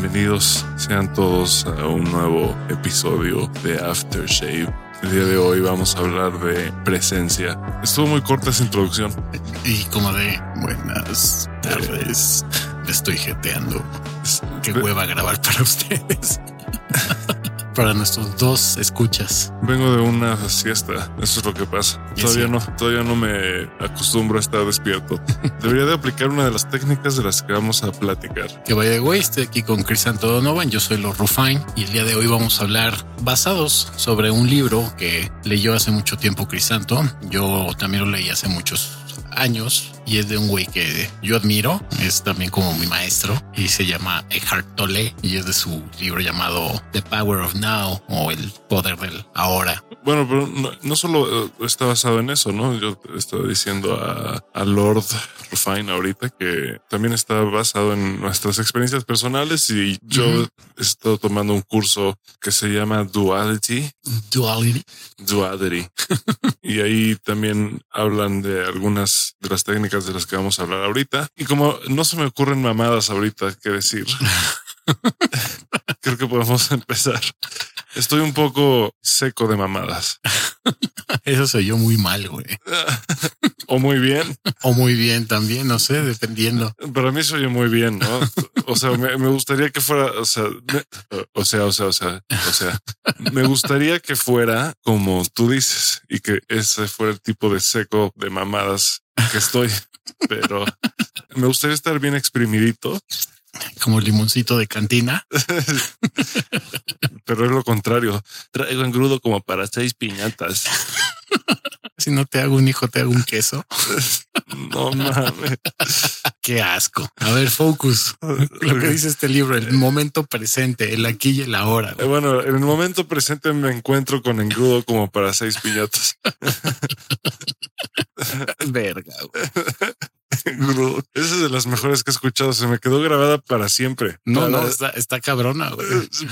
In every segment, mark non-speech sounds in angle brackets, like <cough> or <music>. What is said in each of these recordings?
Bienvenidos sean todos a un nuevo episodio de Aftershave. El día de hoy vamos a hablar de presencia. Estuvo muy corta esa introducción. Y como de buenas tardes, me estoy jeteando. Qué hueva grabar para ustedes. <laughs> para nuestros dos escuchas. Vengo de una siesta. Eso es lo que pasa. Todavía no, todavía no me acostumbro a estar despierto. <laughs> Debería de aplicar una de las técnicas de las que vamos a platicar. Que vaya de güey, estoy aquí con Crisanto Donovan. Yo soy Los Rufine y el día de hoy vamos a hablar basados sobre un libro que leyó hace mucho tiempo Crisanto. Yo también lo leí hace muchos años y es de un güey que yo admiro. Es también como mi maestro y se llama Eckhart Tolle y es de su libro llamado The Power of Now o El Poder del Ahora. Bueno, pero no, solo eh, está basado en eso, ¿no? Yo estaba diciendo a, a Lord Rufine ahorita que también está basado en nuestras experiencias personales y yo he estado tomando un curso que se llama Duality. Duality. Duality. <laughs> y ahí también hablan de algunas de las técnicas de las que vamos a hablar ahorita. Y como no se me ocurren mamadas ahorita que decir, <laughs> <laughs> creo que podemos empezar. Estoy un poco seco de mamadas. <laughs> Eso se oyó muy mal, güey. o muy bien. O muy bien también, no sé, dependiendo. Para mí se oye muy bien, ¿no? O sea, me, gustaría que fuera, o sea, o sea, o sea, o sea, o sea, me gustaría que fuera como tú dices y que ese fuera el tipo de seco de mamadas que estoy, pero me gustaría estar bien exprimidito como limoncito de cantina. <laughs> Pero es lo contrario. Traigo engrudo como para seis piñatas. <laughs> Si no te hago un hijo, te hago un queso. <laughs> No mames. Qué asco. A ver, focus. Lo que dice este libro, el momento presente, el aquí y el ahora. Eh, bueno, en el momento presente me encuentro con engrudo como para seis piñatas. Verga. <laughs> Esa es de las mejores que he escuchado. Se me quedó grabada para siempre. No, no, <laughs> está, está cabrona.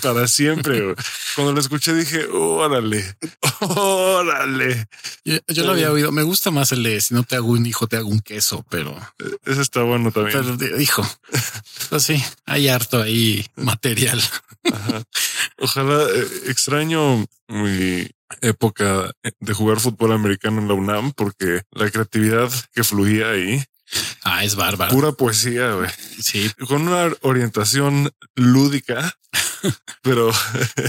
Para siempre. Cuando la escuché dije, órale, órale. Yo, lo había oído. Me gusta más el de si no te hago un hijo, te hago un queso, pero ese está bueno también. Pero hijo, pues sí, hay harto ahí material. Ojalá eh, extraño mi época de jugar fútbol americano en la UNAM porque la creatividad que fluía ahí Ah, es bárbaro. Pura poesía, güey. Sí. Con una orientación lúdica, <laughs> pero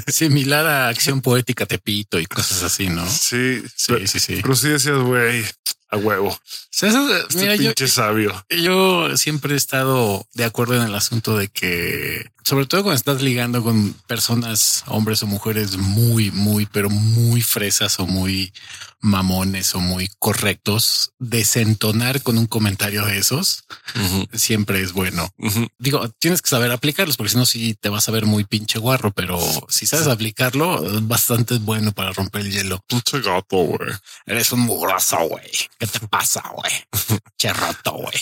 similar a <laughs> acción poética Tepito y cosas así, ¿no? Sí, sí, sí, sí. Pero sí decías, güey, a huevo. este mira, pinche yo, sabio. Yo siempre he estado de acuerdo en el asunto de que, sobre todo cuando estás ligando con personas, hombres o mujeres muy, muy, pero muy fresas o muy mamones o muy correctos, desentonar con un comentario de esos siempre es bueno. Digo, tienes que saber aplicarlos porque si no, sí te vas a ver muy pinche guarro, pero si sabes aplicarlo, bastante bueno para romper el hielo. Pinche gato, güey. Eres un mugroso, güey. ¿Qué te pasa, güey? Cherroto, güey.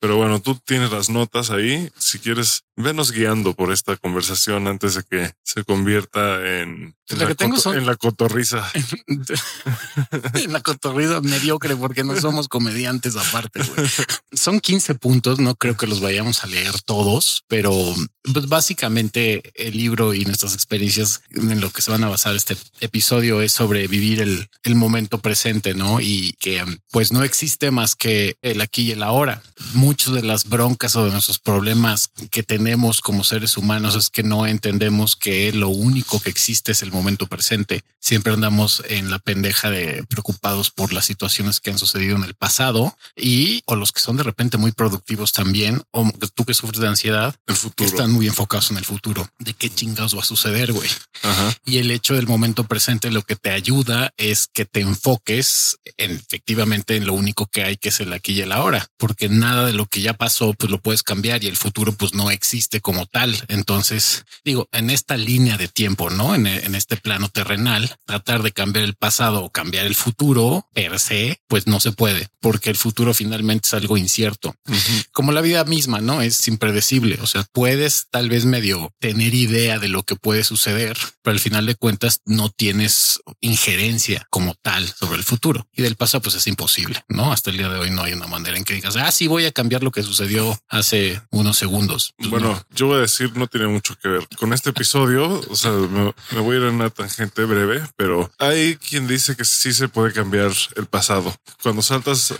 Pero bueno, tú tienes las notas ahí. Si quieres, venos guiando por esta conversación antes de que se convierta en, en, la, en la cotorriza. <laughs> en la cotorriza mediocre porque no somos comediantes aparte. Son 15 puntos. No creo que los vayamos a leer todos, pero pues básicamente el libro y nuestras experiencias en lo que se van a basar este episodio es sobre vivir el, el momento presente, ¿no? Y que pues no existe más que el aquí y el ahora. Muchas de las broncas o de nuestros problemas que tenemos como seres humanos es que no entendemos que lo único que existe es el momento presente. Siempre andamos en la pendeja de preocupados por las situaciones que han sucedido en el pasado y o los que son de repente muy productivos también o tú que sufres de ansiedad, el futuro. están muy enfocados en el futuro de qué chingados va a suceder, güey. Y el hecho del momento presente lo que te ayuda es que te enfoques en, efectivamente en lo único que hay que es el aquí y el ahora, porque nada de lo que ya pasó pues lo puedes cambiar y el futuro pues no existe como tal. Entonces digo, en esta línea de tiempo, no en, en este plano terrenal, tratar de cambiar el pasado o cambiar el futuro per se, pues no se puede, porque el futuro finalmente es algo incierto, como la vida misma, no es impredecible. O sea, puedes tal vez medio tener idea de lo que puede suceder, pero al final de cuentas no tienes injerencia como tal sobre el futuro. Y del pasado pues es imposible, ¿no? Hasta el día de hoy no hay una manera en que digas, ah, sí voy a cambiar lo que sucedió hace unos segundos. Pues bueno, yo voy a decir, no tiene mucho que ver con este episodio. O sea, me, me voy a ir en una tangente breve, pero hay quien dice que sí se puede cambiar el pasado. Cuando saltas eh,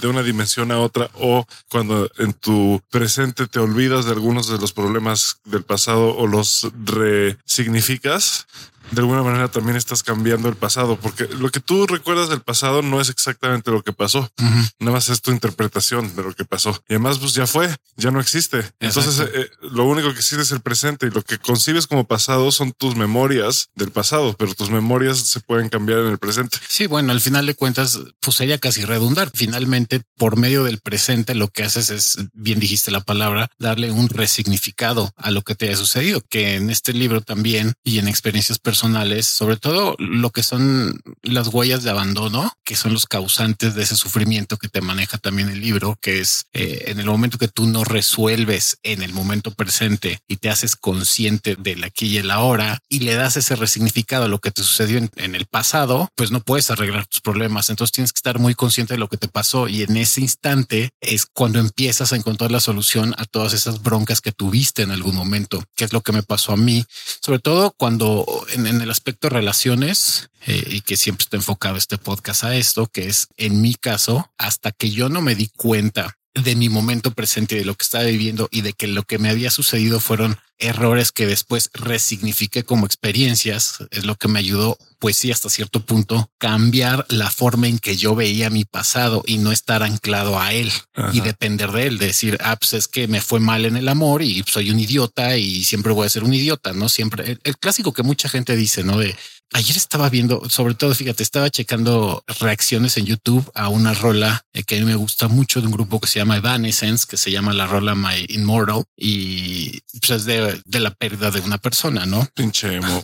de una dimensión a otra o cuando en tu presente te olvidas de algunos de los problemas del pasado o los resignificas, de alguna manera también estás cambiando el pasado, porque lo que tú recuerdas del pasado no es exactamente lo que pasó. Nada más es tu interpretación de lo que pasó. Y además, pues ya fue, ya no existe. Entonces, eh, eh, lo único que existe es el presente y lo que concibes como pasado son tus memorias del pasado, pero tus memorias se pueden cambiar en el presente. Sí, bueno, al final de cuentas, pues sería casi redundar. Finalmente, por medio del presente, lo que haces es, bien dijiste la palabra, darle un resignificado a lo que te haya sucedido, que en este libro también y en experiencias personales sobre todo lo que son las huellas de abandono, que son los causantes de ese sufrimiento que te maneja también el libro, que es eh, en el momento que tú no resuelves en el momento presente y te haces consciente del aquí y el ahora y le das ese resignificado a lo que te sucedió en, en el pasado, pues no puedes arreglar tus problemas. Entonces tienes que estar muy consciente de lo que te pasó y en ese instante es cuando empiezas a encontrar la solución a todas esas broncas que tuviste en algún momento, que es lo que me pasó a mí, sobre todo cuando en el aspecto relaciones eh, y que siempre está enfocado este podcast a esto, que es en mi caso, hasta que yo no me di cuenta de mi momento presente, de lo que estaba viviendo y de que lo que me había sucedido fueron errores que después resignifiqué como experiencias, es lo que me ayudó, pues sí, hasta cierto punto, cambiar la forma en que yo veía mi pasado y no estar anclado a él y depender de él, decir, ah, pues es que me fue mal en el amor y soy un idiota y siempre voy a ser un idiota, ¿no? Siempre, el, el clásico que mucha gente dice, ¿no? De, Ayer estaba viendo, sobre todo, fíjate, estaba checando reacciones en YouTube a una rola eh, que a mí me gusta mucho de un grupo que se llama Evanescence, que se llama la rola My Immortal y pues es de, de la pérdida de una persona, ¿no? Pinche emo,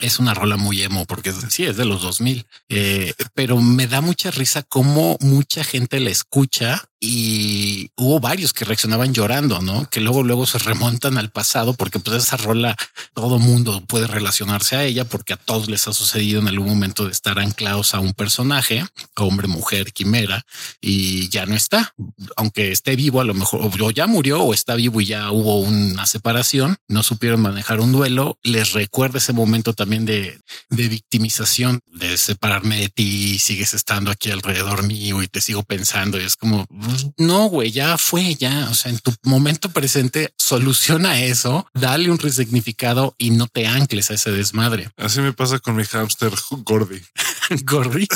es una rola muy emo porque sí es de los 2000, eh, pero me da mucha risa cómo mucha gente la escucha y hubo varios que reaccionaban llorando, ¿no? Que luego, luego se remontan al pasado porque pues esa rola todo mundo puede relacionarse a ella porque a todos les ha sucedido en algún momento de estar anclados a un personaje, hombre, mujer, quimera, y ya no está. Aunque esté vivo, a lo mejor o ya murió o está vivo y ya hubo una separación, no supieron manejar un duelo, les recuerda ese momento también de, de victimización, de separarme de ti, sigues estando aquí alrededor mío y te sigo pensando y es como no, güey, ya fue, ya. O sea, en tu momento presente, soluciona eso, dale un resignificado y no te ancles a ese desmadre. Así me pasa con mi hámster <laughs> Gordy. <laughs> Gordy.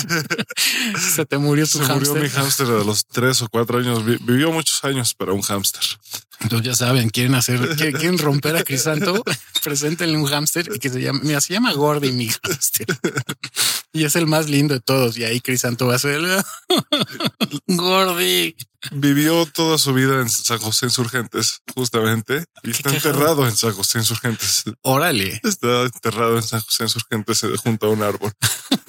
<laughs> Se te murió tu Se murió mi hámster a los tres o cuatro años. Vivió muchos años para un hámster. Entonces ya saben, quieren hacer, <laughs> quieren romper a Crisanto, <laughs> preséntenle un hámster y que se llama, mira, se llama Gordy mi hámster. <laughs> Y es el más lindo de todos. Y ahí Crisanto va a ser Gordy. Vivió toda su vida en San José Insurgentes, justamente, y está enterrado en San José Insurgentes. Órale. Está enterrado en San José Insurgentes eh, junto a un árbol.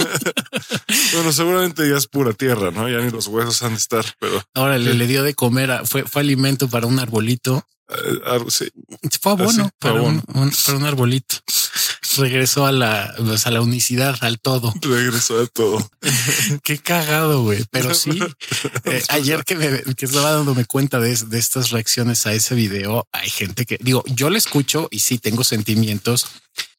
<laughs> bueno, seguramente ya es pura tierra, ¿no? Ya ni los huesos han de estar, pero... Órale, le dio de comer, a, fue, fue alimento para un arbolito. Uh, sí. Fue abono para, Un, un, para un arbolito regresó a la, pues a la unicidad, al todo. Regresó a todo. <laughs> Qué cagado, güey. Pero <laughs> sí, eh, ayer que, me, que estaba dándome cuenta de, de estas reacciones a ese video, hay gente que digo, yo le escucho y sí tengo sentimientos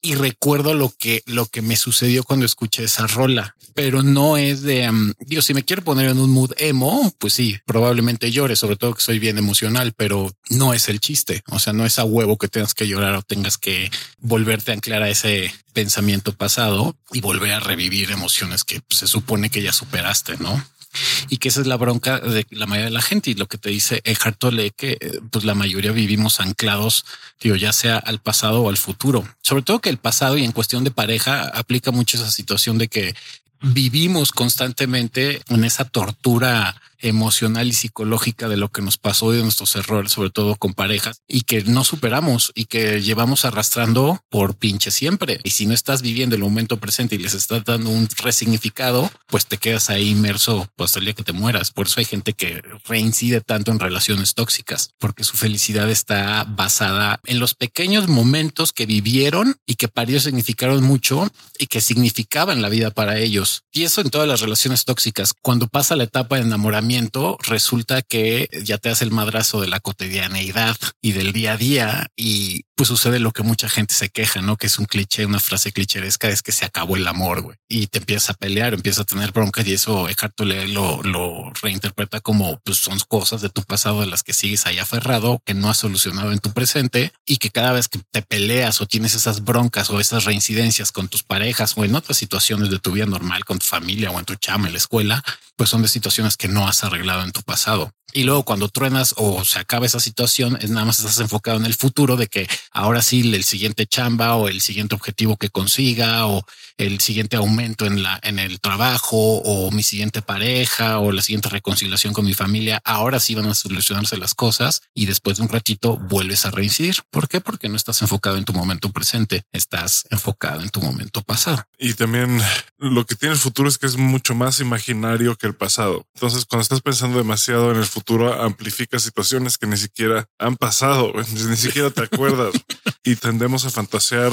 y recuerdo lo que, lo que me sucedió cuando escuché esa rola, pero no es de, um, digo, si me quiero poner en un mood emo, pues sí, probablemente llore, sobre todo que soy bien emocional, pero no es el chiste. O sea, no es a huevo que tengas que llorar o tengas que volverte a anclar a ese pensamiento pasado y volver a revivir emociones que pues, se supone que ya superaste, ¿no? Y que esa es la bronca de la mayoría de la gente y lo que te dice Eckhart Tolle que eh, pues la mayoría vivimos anclados, digo, ya sea al pasado o al futuro. Sobre todo que el pasado y en cuestión de pareja aplica mucho esa situación de que vivimos constantemente en esa tortura emocional y psicológica de lo que nos pasó y de nuestros errores, sobre todo con parejas y que no superamos y que llevamos arrastrando por pinche siempre. Y si no estás viviendo el momento presente y les estás dando un resignificado, pues te quedas ahí inmerso hasta el día que te mueras. Por eso hay gente que reincide tanto en relaciones tóxicas, porque su felicidad está basada en los pequeños momentos que vivieron y que para ellos significaron mucho y que significaban la vida para ellos. Y eso en todas las relaciones tóxicas. Cuando pasa la etapa de enamoramiento, resulta que ya te hace el madrazo de la cotidianeidad y del día a día y pues sucede lo que mucha gente se queja, ¿no? Que es un cliché, una frase clicheresca, es que se acabó el amor, güey. Y te empiezas a pelear, empiezas a tener broncas y eso Eckhart Tolle lo, lo reinterpreta como pues son cosas de tu pasado de las que sigues ahí aferrado, que no has solucionado en tu presente y que cada vez que te peleas o tienes esas broncas o esas reincidencias con tus parejas o en otras situaciones de tu vida normal, con tu familia o en tu chama en la escuela, pues son de situaciones que no has arreglado en tu pasado. Y luego cuando truenas o se acaba esa situación, es nada más estás enfocado en el futuro de que ahora sí el siguiente chamba o el siguiente objetivo que consiga o el siguiente aumento en la en el trabajo o mi siguiente pareja o la siguiente reconciliación con mi familia, ahora sí van a solucionarse las cosas y después de un ratito vuelves a reincidir. ¿Por qué? Porque no estás enfocado en tu momento presente, estás enfocado en tu momento pasado. Y también lo que tiene el futuro es que es mucho más imaginario que el pasado. Entonces, cuando estás pensando demasiado en el futuro, amplifica situaciones que ni siquiera han pasado, <laughs> ni siquiera te acuerdas. <laughs> Y tendemos a fantasear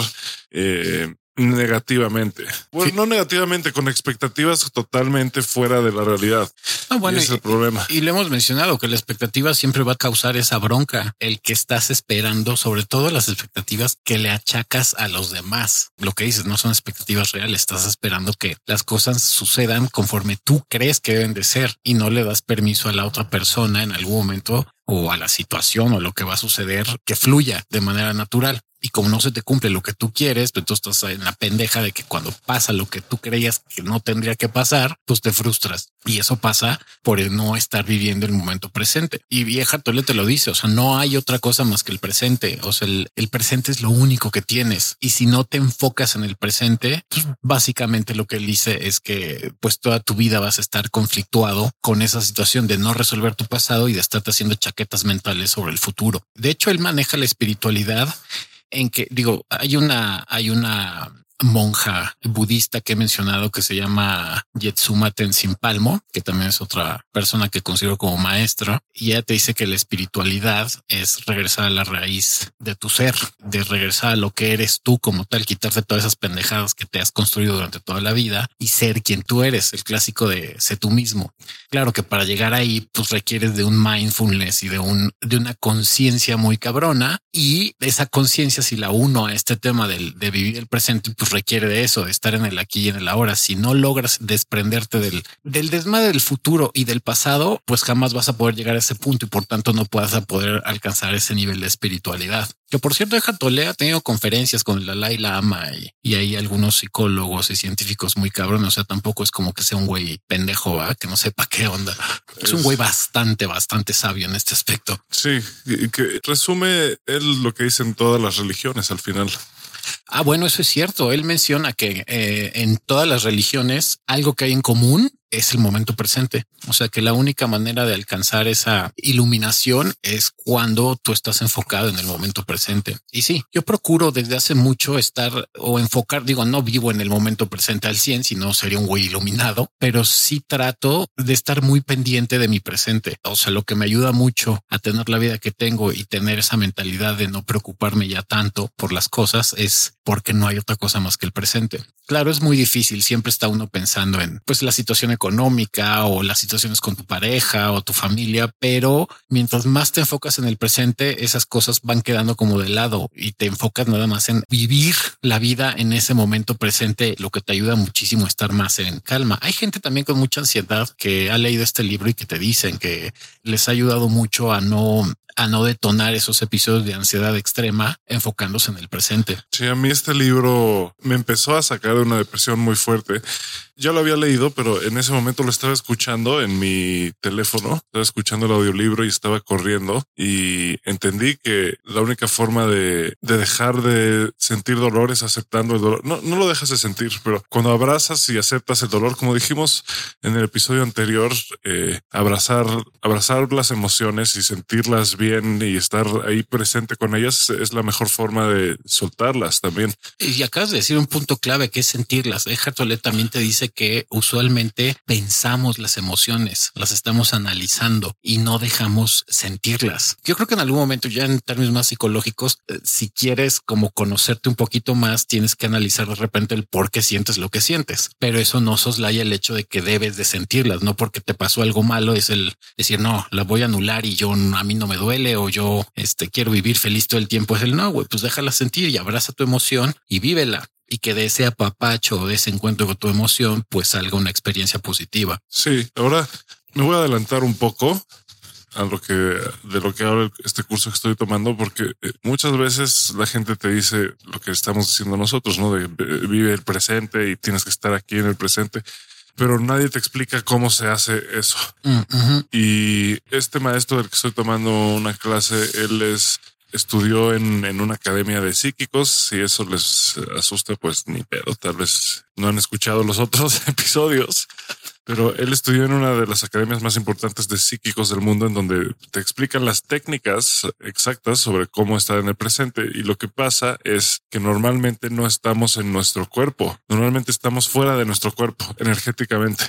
eh, negativamente. Bueno, no negativamente, con expectativas totalmente fuera de la realidad. Ah, bueno, es el problema. Y, le hemos mencionado que la expectativa siempre va a causar esa bronca, el que estás esperando, sobre todo las expectativas que le achacas a los demás. Lo que dices no son expectativas reales, estás esperando que las cosas sucedan conforme tú crees que deben de ser y no le das permiso a la otra persona en algún momento o a la situación o lo que va a suceder que fluya de manera natural. Y como no se te cumple lo que tú quieres, pues tú estás en la pendeja de que cuando pasa lo que tú creías que no tendría que pasar, pues te frustras. Y eso pasa por no estar viviendo el momento presente. Y vieja Tole te lo dice, o sea, no hay otra cosa más que el presente. O sea, el, el presente es lo único que tienes. Y si no te enfocas en el presente, pues básicamente lo que él dice es que pues toda tu vida vas a estar conflictuado con esa situación de no resolver tu pasado y de estarte haciendo chaquetas mentales sobre el futuro. De hecho, él maneja la espiritualidad en que digo, hay una, hay una monja budista que he mencionado que se llama Yetsuma Tenzin Palmo, que también es otra persona que considero como maestra, y ella te dice que la espiritualidad es regresar a la raíz de tu ser, de regresar a lo que eres tú como tal, quitarte todas esas pendejadas que te has construido durante toda la vida y ser quien tú eres, el clásico de sé tú mismo. Claro que para llegar ahí, pues requieres de un mindfulness y de un, de una conciencia muy cabrona y esa conciencia, si la uno a este tema del, de vivir el presente, pues requiere de eso, de estar en el aquí y en el ahora. Si no logras desprenderte del, del desmadre del futuro y del pasado, pues jamás vas a poder llegar a ese punto y por tanto no puedas poder alcanzar ese nivel de espiritualidad. Que por cierto, Deja Tole ha tenido conferencias con la Laila Ama y, y hay algunos psicólogos y científicos muy cabrones. O sea, tampoco es como que sea un güey pendejo, que no sepa qué onda. Es, un güey bastante, bastante sabio en este aspecto. Sí, que resume él lo que dicen todas las religiones al final. Ah, bueno, eso es cierto. Él menciona que eh, en todas las religiones algo que hay en común es el momento presente. O sea que la única manera de alcanzar esa iluminación es cuando tú estás enfocado en el momento presente. Y sí, yo procuro desde hace mucho estar o enfocar, digo, no vivo en el momento presente al 100, sino sería un güey iluminado, pero sí trato de estar muy pendiente de mi presente. O sea, lo que me ayuda mucho a tener la vida que tengo y tener esa mentalidad de no preocuparme ya tanto por las cosas es porque no hay otra cosa más que el presente. Claro, es muy difícil. Siempre está uno pensando en pues la situación económica o las situaciones con tu pareja o tu familia, pero mientras más te enfocas en el presente, esas cosas van quedando como de lado y te enfocas nada más en vivir la vida en ese momento presente, lo que te ayuda muchísimo a estar más en calma. Hay gente también con mucha ansiedad que ha leído este libro y que te dicen que les ha ayudado mucho a no a no detonar esos episodios de ansiedad extrema enfocándose en el presente. Sí, a mí este libro me empezó a sacar de una depresión muy fuerte ya lo había leído, pero en ese momento lo estaba escuchando en mi teléfono, estaba escuchando el audiolibro y estaba corriendo y entendí que la única forma de, dejar de sentir dolor es aceptando el dolor. No, no lo dejas de sentir, pero cuando abrazas y aceptas el dolor, como dijimos en el episodio anterior, eh, abrazar, abrazar las emociones y sentirlas bien y estar ahí presente con ellas es la mejor forma de soltarlas también. Y acabas de decir un punto clave que es sentirlas. Deja Tolet también te dice que usualmente pensamos las emociones, las estamos analizando y no dejamos sentirlas. Yo creo que en algún momento ya en términos más psicológicos, eh, si quieres como conocerte un poquito más, tienes que analizar de repente el por qué sientes lo que sientes, pero eso no soslaya el hecho de que debes de sentirlas, no porque te pasó algo malo es el decir, no, la voy a anular y yo a mí no me duele o yo este, quiero vivir feliz todo el tiempo. Es el no, pues déjala sentir y abraza tu emoción y vívela y que de ese apapacho o de ese encuentro con tu emoción, pues salga una experiencia positiva. Sí, ahora me voy a adelantar un poco a lo que de lo que habla este curso que estoy tomando, porque eh, muchas veces la gente te dice lo que estamos diciendo nosotros, no de vive el presente y tienes que estar aquí en el presente, pero nadie te explica cómo se hace eso. Mm, y este maestro del que estoy tomando una clase, él es estudió en, en, una academia de psíquicos. Si eso les asusta, pues ni pedo. Tal vez no han escuchado los otros <laughs> episodios pero él estudió en una de las academias más importantes de psíquicos del mundo en donde te explican las técnicas exactas sobre cómo estar en el presente. Y lo que pasa es que normalmente no estamos en nuestro cuerpo, normalmente estamos fuera de nuestro cuerpo energéticamente.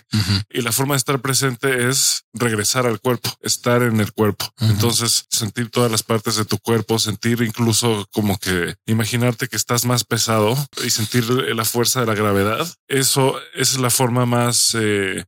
Y la forma de estar presente es regresar al cuerpo, estar en el cuerpo. Entonces, sentir todas las partes de tu cuerpo, sentir incluso como que imaginarte que estás más pesado y sentir la fuerza de la gravedad. Eso es la forma más eh,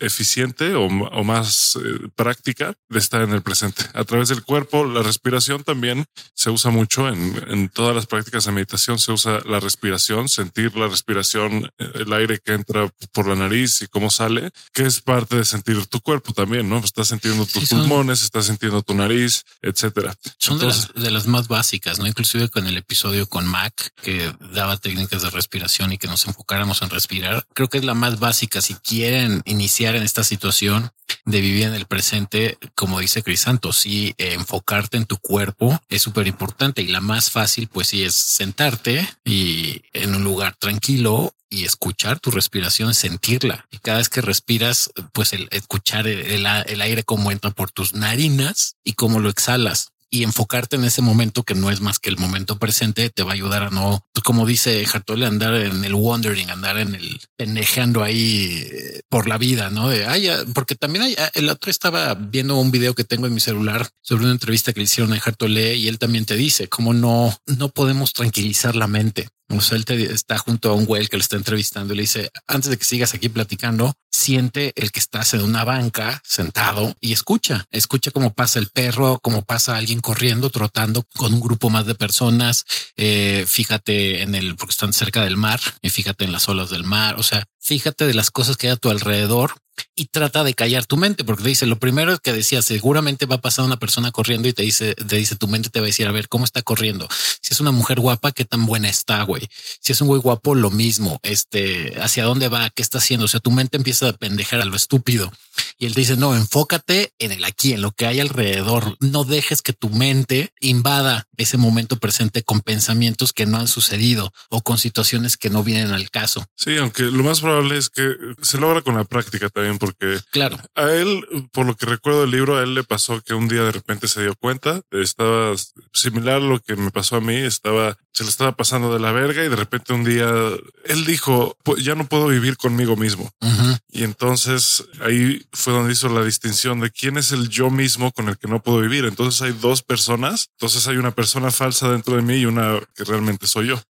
eficiente o, más eh, práctica de estar en el presente. A través del cuerpo, la respiración también se usa mucho en, en, todas las prácticas de meditación. Se usa la respiración, sentir la respiración, eh, el aire que entra por la nariz y cómo sale, que es parte de sentir tu cuerpo también, ¿no? Estás sintiendo tus pulmones, estás sintiendo tu nariz, etcétera. Son de, las, de las más básicas, ¿no? Inclusive con el episodio con Mac, que daba técnicas de respiración y que nos enfocáramos en respirar. Creo que es la más básica. Si quieren iniciar en esta situación de vivir en el presente, como dice Crisanto, sí, eh, enfocarte en tu cuerpo es súper importante y la más fácil, pues sí, es sentarte y en un lugar tranquilo y escuchar tu respiración, sentirla. Y cada vez que respiras, pues el escuchar el, aire como entra por tus narinas y cómo lo exhalas y enfocarte en ese momento que no es más que el momento presente te va a ayudar a no, pues, como dice Hartole, andar en el wandering, andar en el pendejeando ahí eh, por la vida, no de ay, porque también ah, el otro estaba viendo un video que tengo en mi celular sobre una entrevista que le hicieron a Hartole y él también te dice cómo no, no podemos tranquilizar la mente. O sea, él te, está junto a un güey que le está entrevistando y le dice, antes de que sigas aquí platicando, siente el que estás en una banca sentado y escucha, escucha cómo pasa el perro, cómo pasa alguien corriendo, trotando con un grupo más de personas. Eh, fíjate en el, porque están cerca del mar y fíjate en las olas del mar. O sea, fíjate de las cosas que hay a tu alrededor y trata de callar tu mente, porque te dice lo primero que decía seguramente va a pasar una persona corriendo y te dice, te dice tu mente te va a decir a ver cómo está corriendo. Si es una mujer guapa, qué tan buena está, güey. Si es un güey guapo, lo mismo. Este, hacia dónde va, qué está haciendo. O sea, tu mente empieza a pendejar a lo estúpido. Y él te dice, no, enfócate en el aquí, en lo que hay alrededor. No dejes que tu mente invada ese momento presente con pensamientos que no han sucedido o con situaciones que no vienen al caso. Sí, aunque lo más probable es que se logra con la práctica porque claro, a él, por lo que recuerdo del libro, a él le pasó que un día de repente se dio cuenta, estaba similar a lo que me pasó a mí, estaba, se le estaba pasando de la verga y de repente un día él dijo, ya no puedo vivir conmigo mismo. Y entonces ahí fue donde hizo la distinción de quién es el yo mismo con el que no puedo vivir. Entonces hay dos personas. Entonces hay una persona falsa dentro de mí y una que realmente soy yo.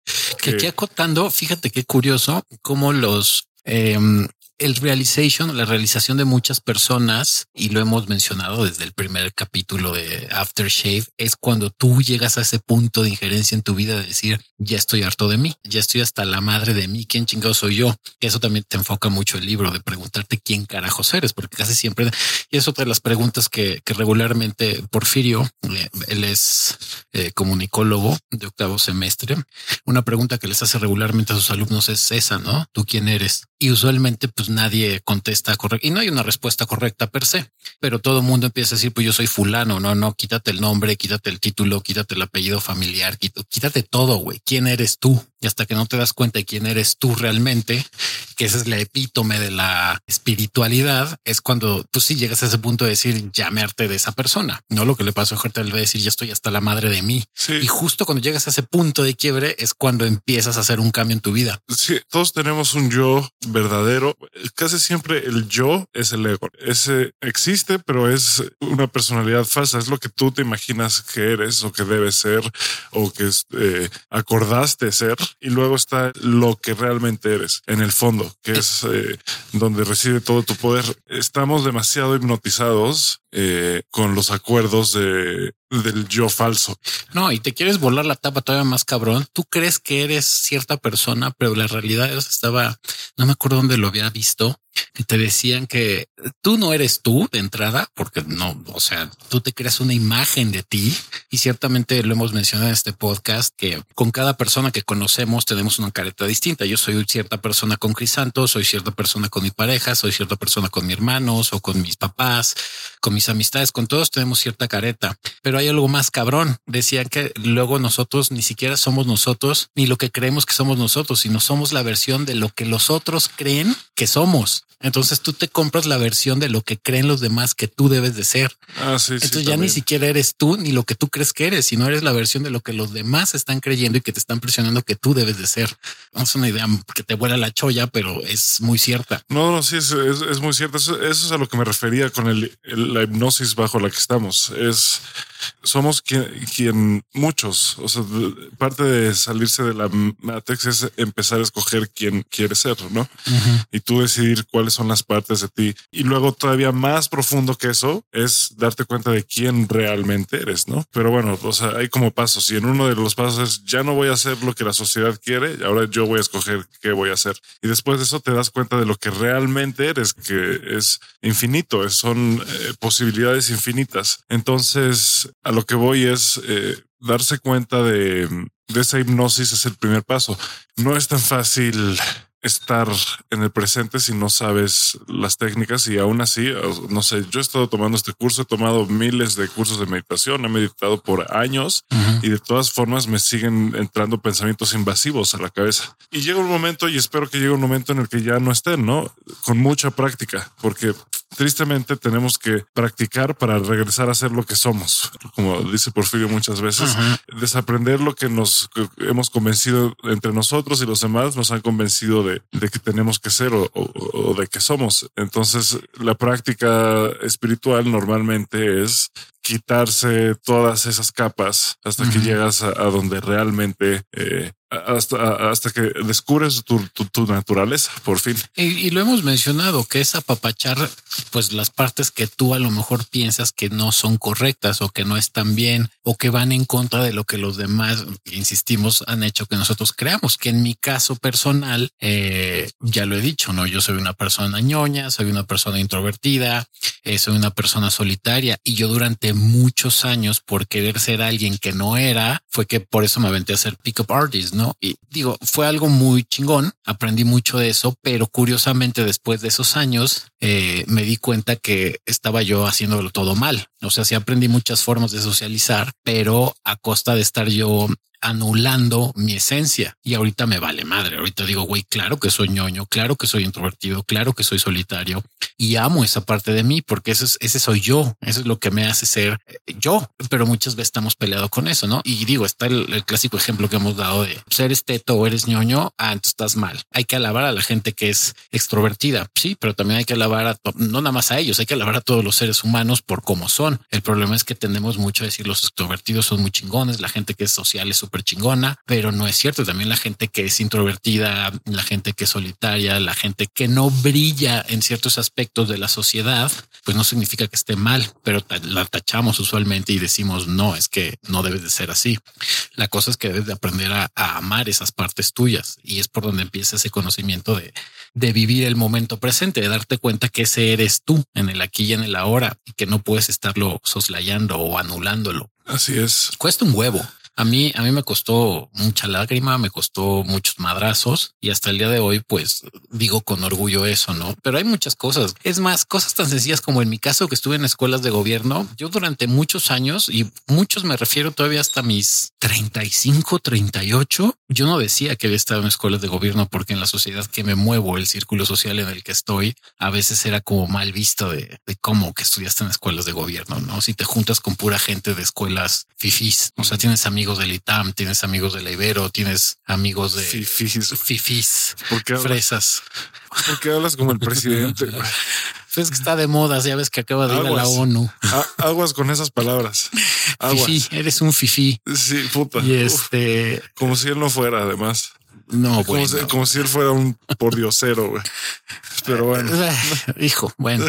Que aquí acotando, fíjate qué curioso cómo los, em, el realization, la realización de muchas personas, y lo hemos mencionado desde el primer capítulo de Aftershave, es cuando tú llegas a ese punto de injerencia en tu vida de decir, ya estoy harto de mí, ya estoy hasta la madre de mí, quién chingado soy yo. Que eso también te enfoca mucho el libro de preguntarte quién carajos eres, porque casi siempre, y es otra de las preguntas que, regularmente Porfirio, eh, él es eh, comunicólogo de octavo semestre, una pregunta que les hace regularmente a sus alumnos es esa, ¿no? ¿Tú quién eres? Y usualmente pues nadie contesta correcto y no hay una respuesta correcta per se, pero todo el mundo empieza a decir pues yo soy fulano, no, no, quítate el nombre, quítate el título, quítate el apellido familiar, quítate todo, güey. ¿Quién eres tú? Y hasta que no te das cuenta de quién eres tú realmente, que ese es la epítome de la espiritualidad, es cuando pues sí llegas a ese punto de decir me de esa persona. No lo que le pasó a va a decir ya estoy hasta la madre de mí. Y justo cuando llegas a ese punto de quiebre es cuando empiezas a hacer un cambio en tu vida. Sí, todos tenemos un yo verdadero. Casi siempre el yo es el ego. Ese existe, pero es una personalidad falsa. Es lo que tú te imaginas que eres o que debes ser o que eh, acordaste ser. Y luego está lo que realmente eres en el fondo, que es eh, donde reside todo tu poder. Estamos demasiado hipnotizados eh, con los acuerdos de, del yo falso. No, y te quieres volar la tapa todavía más cabrón. Tú crees que eres cierta persona, pero la realidad es estaba, no me acuerdo dónde lo había visto, que te decían que tú no eres tú de entrada, porque no, o sea, tú te creas una imagen de ti y ciertamente lo hemos mencionado en este podcast que con cada persona que conocemos tenemos una careta distinta. Yo soy cierta persona con Crisanto, soy cierta persona con mi pareja, soy cierta persona con mis hermanos o con mis papás, con mis amistades, con todos tenemos cierta careta, pero hay algo más cabrón. Decían que luego nosotros ni siquiera somos nosotros ni lo que creemos que somos nosotros, sino somos la versión de lo que los otros creen que somos. Entonces tú te compras la versión de lo que creen los demás que tú debes de ser. Ah, sí, Entonces ya ni siquiera eres tú ni lo que tú crees que eres, sino eres la versión de lo que los demás están creyendo y que te están presionando que tú debes de ser. Es una idea que te vuela la cholla, pero es muy cierta. No, no, sí, es, es, muy cierto. Eso, es a lo que me refería con el, la hipnosis bajo la que estamos. Es somos quien, quien, muchos, o sea, parte de salirse de la Matrix es empezar a escoger quién quiere ser, ¿no? Y tú decidir cuáles son las partes de ti. Y luego todavía más profundo que eso es darte cuenta de quién realmente eres, ¿no? Pero bueno, o sea, hay como pasos y en uno de los pasos es ya no voy a hacer lo que la sociedad quiere, ahora yo voy a escoger qué voy a hacer. Y después de eso te das cuenta de lo que realmente eres, que es infinito, son eh, posibilidades infinitas. Entonces, a lo que voy es eh, darse cuenta de, de esa hipnosis es el primer paso. No es tan fácil estar en el presente si no sabes las técnicas y aún así, no sé, yo he estado tomando este curso, he tomado miles de cursos de meditación, he meditado por años y de todas formas me siguen entrando pensamientos invasivos a la cabeza. Y llega un momento y espero que llegue un momento en el que ya no estén, ¿no? Con mucha práctica, porque tristemente tenemos que practicar para regresar a ser lo que somos. Como dice Porfirio muchas veces, desaprender lo que nos hemos convencido entre nosotros y los demás nos han convencido de, que tenemos que ser o, de que somos. Entonces, la práctica espiritual normalmente es quitarse todas esas capas hasta que llegas a, donde realmente eh, hasta, que descubres tu, tu, naturaleza por fin. Y, lo hemos mencionado que es apapachar pues las partes que tú a lo mejor piensas que no son correctas o que no están bien o que van en contra de lo que los demás, insistimos, han hecho que nosotros creamos. Que en mi caso personal, eh, ya lo he dicho, no, yo soy una persona ñoña, soy una persona introvertida, eh, soy una persona solitaria y yo durante muchos años por querer ser alguien que no era, fue que por eso me aventé a ser pickup artist, ¿no? Y digo, fue algo muy chingón, aprendí mucho de eso, pero curiosamente después de esos años eh, me di cuenta que estaba yo haciéndolo todo mal. O sea, sí aprendí muchas formas de socializar, pero a costa de estar yo anulando mi esencia y ahorita me vale madre. Ahorita digo, güey, claro que soy ñoño, claro que soy introvertido, claro que soy solitario y amo esa parte de mí porque eso es, ese soy yo. Eso es lo que me hace ser eh, yo, pero muchas veces estamos peleados con eso, no? Y digo, está el, clásico ejemplo que hemos dado de ser teto o eres ñoño. Ah, entonces estás mal. Hay que alabar a la gente que es extrovertida. Sí, pero también hay que alabar a no nada más a ellos, hay que alabar a todos los seres humanos por cómo son. El problema es que tendemos mucho a decir los extrovertidos son muy chingones, la gente que es social es súper chingona, pero no es cierto. También la gente que es introvertida, la gente que es solitaria, la gente que no brilla en ciertos aspectos de la sociedad, pues no significa que esté mal, pero la tachamos usualmente y decimos no, es que no debe de ser así. La cosa es que debes de aprender a, amar esas partes tuyas y es por donde empieza ese conocimiento de, de vivir el momento presente, de darte cuenta que ese eres tú en el aquí y en el ahora y que no puedes estarlo soslayando o anulándolo. Así es. Cuesta un huevo. A mí, a mí me costó mucha lágrima, me costó muchos madrazos y hasta el día de hoy, pues digo con orgullo eso, ¿no? Pero hay muchas cosas. Es más, cosas tan sencillas como en mi caso que estuve en escuelas de gobierno. Yo durante muchos años y muchos me refiero todavía hasta mis 35, 38. Yo no decía que había estado en escuelas de gobierno porque en la sociedad que me muevo, el círculo social en el que estoy, a veces era como mal visto de, cómo que estudiaste en escuelas de gobierno, ¿no? Si te juntas con pura gente de escuelas fifís, o sea, tienes amigos amigos del ITAM, tienes amigos de la Ibero, tienes amigos de fifis, fifis fresas. ¿Por qué hablas como el presidente? Pues <laughs> que está de moda, ya ves que acaba de ir a la ONU. aguas con esas palabras. <laughs> Fifi, eres un fifi. Sí, puta. Y este. como si él no fuera, además. No, como, bueno. si, como si él fuera un pordiosero, güey. Pero <laughs> bueno. Hijo, bueno.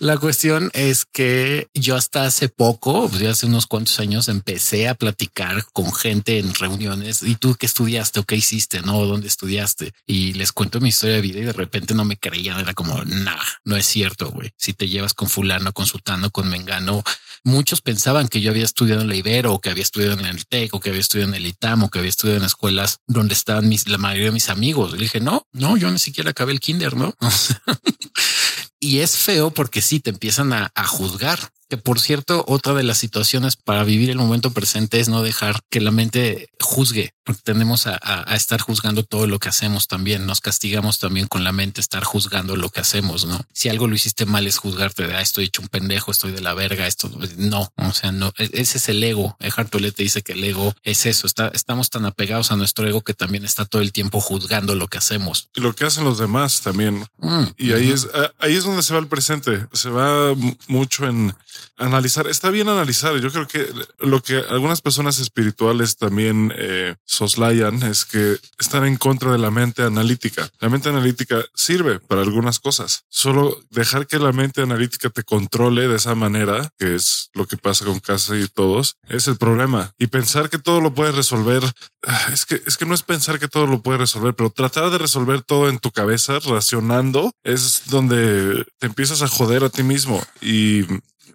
La cuestión es que yo hasta hace poco, pues hace unos cuantos años, empecé a platicar con gente en reuniones. ¿Y tú qué estudiaste o qué hiciste? ¿No? ¿Dónde estudiaste? Y les cuento mi historia de vida y de repente no me creían. Era como, nah, no es cierto, güey. Si te llevas con fulano, con sutano, con mengano, muchos pensaban que yo había estudiado en la Ibero o que había estudiado en el TEC o que había estudiado en el ITAM o que había estudiado en escuelas donde estaban mis, la mayoría de mis amigos. Le dije, no, no, yo ni siquiera acabé el kinder, ¿no? <laughs> Y es feo porque sí te empiezan a, juzgar. Que por cierto, otra de las situaciones para vivir el momento presente es no dejar que la mente juzgue, porque tendemos a, estar juzgando todo lo que hacemos también. Nos castigamos también con la mente estar juzgando lo que hacemos, ¿no? Si algo lo hiciste mal es juzgarte de, ah, estoy hecho un pendejo, estoy de la verga, esto no, o sea, no, e, ese es el ego. Eckhart Tolle te dice que el ego es eso. Está, estamos tan apegados a nuestro ego que también está todo el tiempo juzgando lo que hacemos. Y lo que hacen los demás también. Mm, y ahí es, ahí es donde se va el presente. Se va mucho en analizar. Está bien analizar. Yo creo que lo que algunas personas espirituales también eh, soslayan es que están en contra de la mente analítica. La mente analítica sirve para algunas cosas. Solo dejar que la mente analítica te controle de esa manera, que es lo que pasa con casi todos, es el problema. Y pensar que todo lo puedes resolver, ah, es que, es que no es pensar que todo lo puedes resolver, pero tratar de resolver todo en tu cabeza, racionando, es donde te empiezas a joder a ti mismo. Y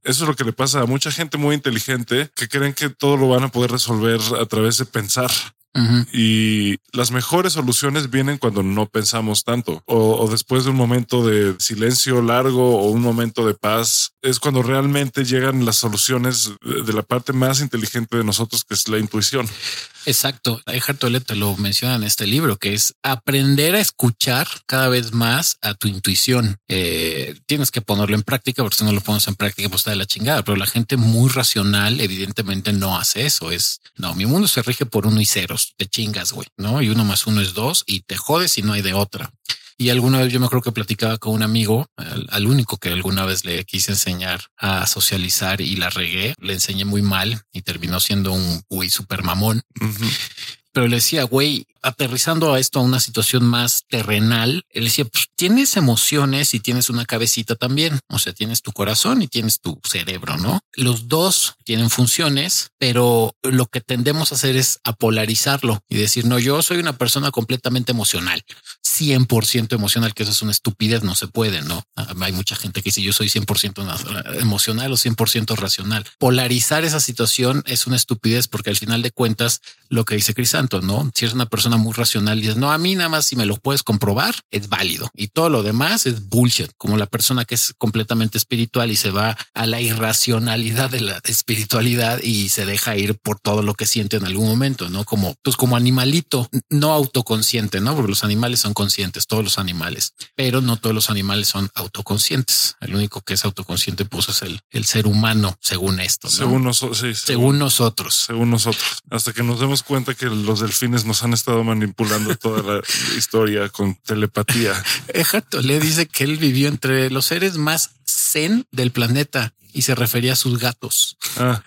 eso es lo que le pasa a mucha gente muy inteligente que creen que todo lo van a poder resolver a través de pensar. Y las mejores soluciones vienen cuando no pensamos tanto o, después de un momento de silencio largo o un momento de paz. Es cuando realmente llegan las soluciones de la parte más inteligente de nosotros, que es la intuición. Exacto. Eckhart Tolle te lo menciona en este libro, que es aprender a escuchar cada vez más a tu intuición. Eh, tienes que ponerlo en práctica, porque si no lo pones en práctica, pues está de la chingada. Pero la gente muy racional, evidentemente, no hace eso. Es no, mi mundo se rige por uno y ceros. Te chingas, güey, no? Y uno más uno es dos y te jodes si no hay de otra. Y alguna vez yo me creo que platicaba con un amigo, al, único que alguna vez le quise enseñar a socializar y la regué, le enseñé muy mal y terminó siendo un güey super mamón pero le decía, güey, aterrizando a esto a una situación más terrenal, él decía, pues tienes emociones y tienes una cabecita también. O sea, tienes tu corazón y tienes tu cerebro, ¿no? Los dos tienen funciones, pero lo que tendemos a hacer es a polarizarlo y decir, no, yo soy una persona completamente emocional, 100% emocional, que eso es una estupidez, no se puede, ¿no? Hay mucha gente que dice yo soy 100% emocional o 100% racional. Polarizar esa situación es una estupidez porque al final de cuentas, lo que dice Crisanto, ¿no? Si eres una persona muy racional y dices, no, a mí nada más si me lo puedes comprobar, es válido. Y todo lo demás es bullshit, como la persona que es completamente espiritual y se va a la irracionalidad de la espiritualidad y se deja ir por todo lo que siente en algún momento, ¿no? Como, pues como animalito, no autoconsciente, ¿no? Porque los animales son conscientes, todos los animales, pero no todos los animales son autoconscientes. El único que es autoconsciente, pues es el, el ser humano, según esto. Según nosotros, sí, según nosotros. Según nosotros. Hasta que nos demos cuenta que los los delfines nos han estado manipulando toda la <laughs> historia con telepatía. Exacto. Le dice que él vivió entre los seres más zen del planeta y se refería a sus gatos. Ah.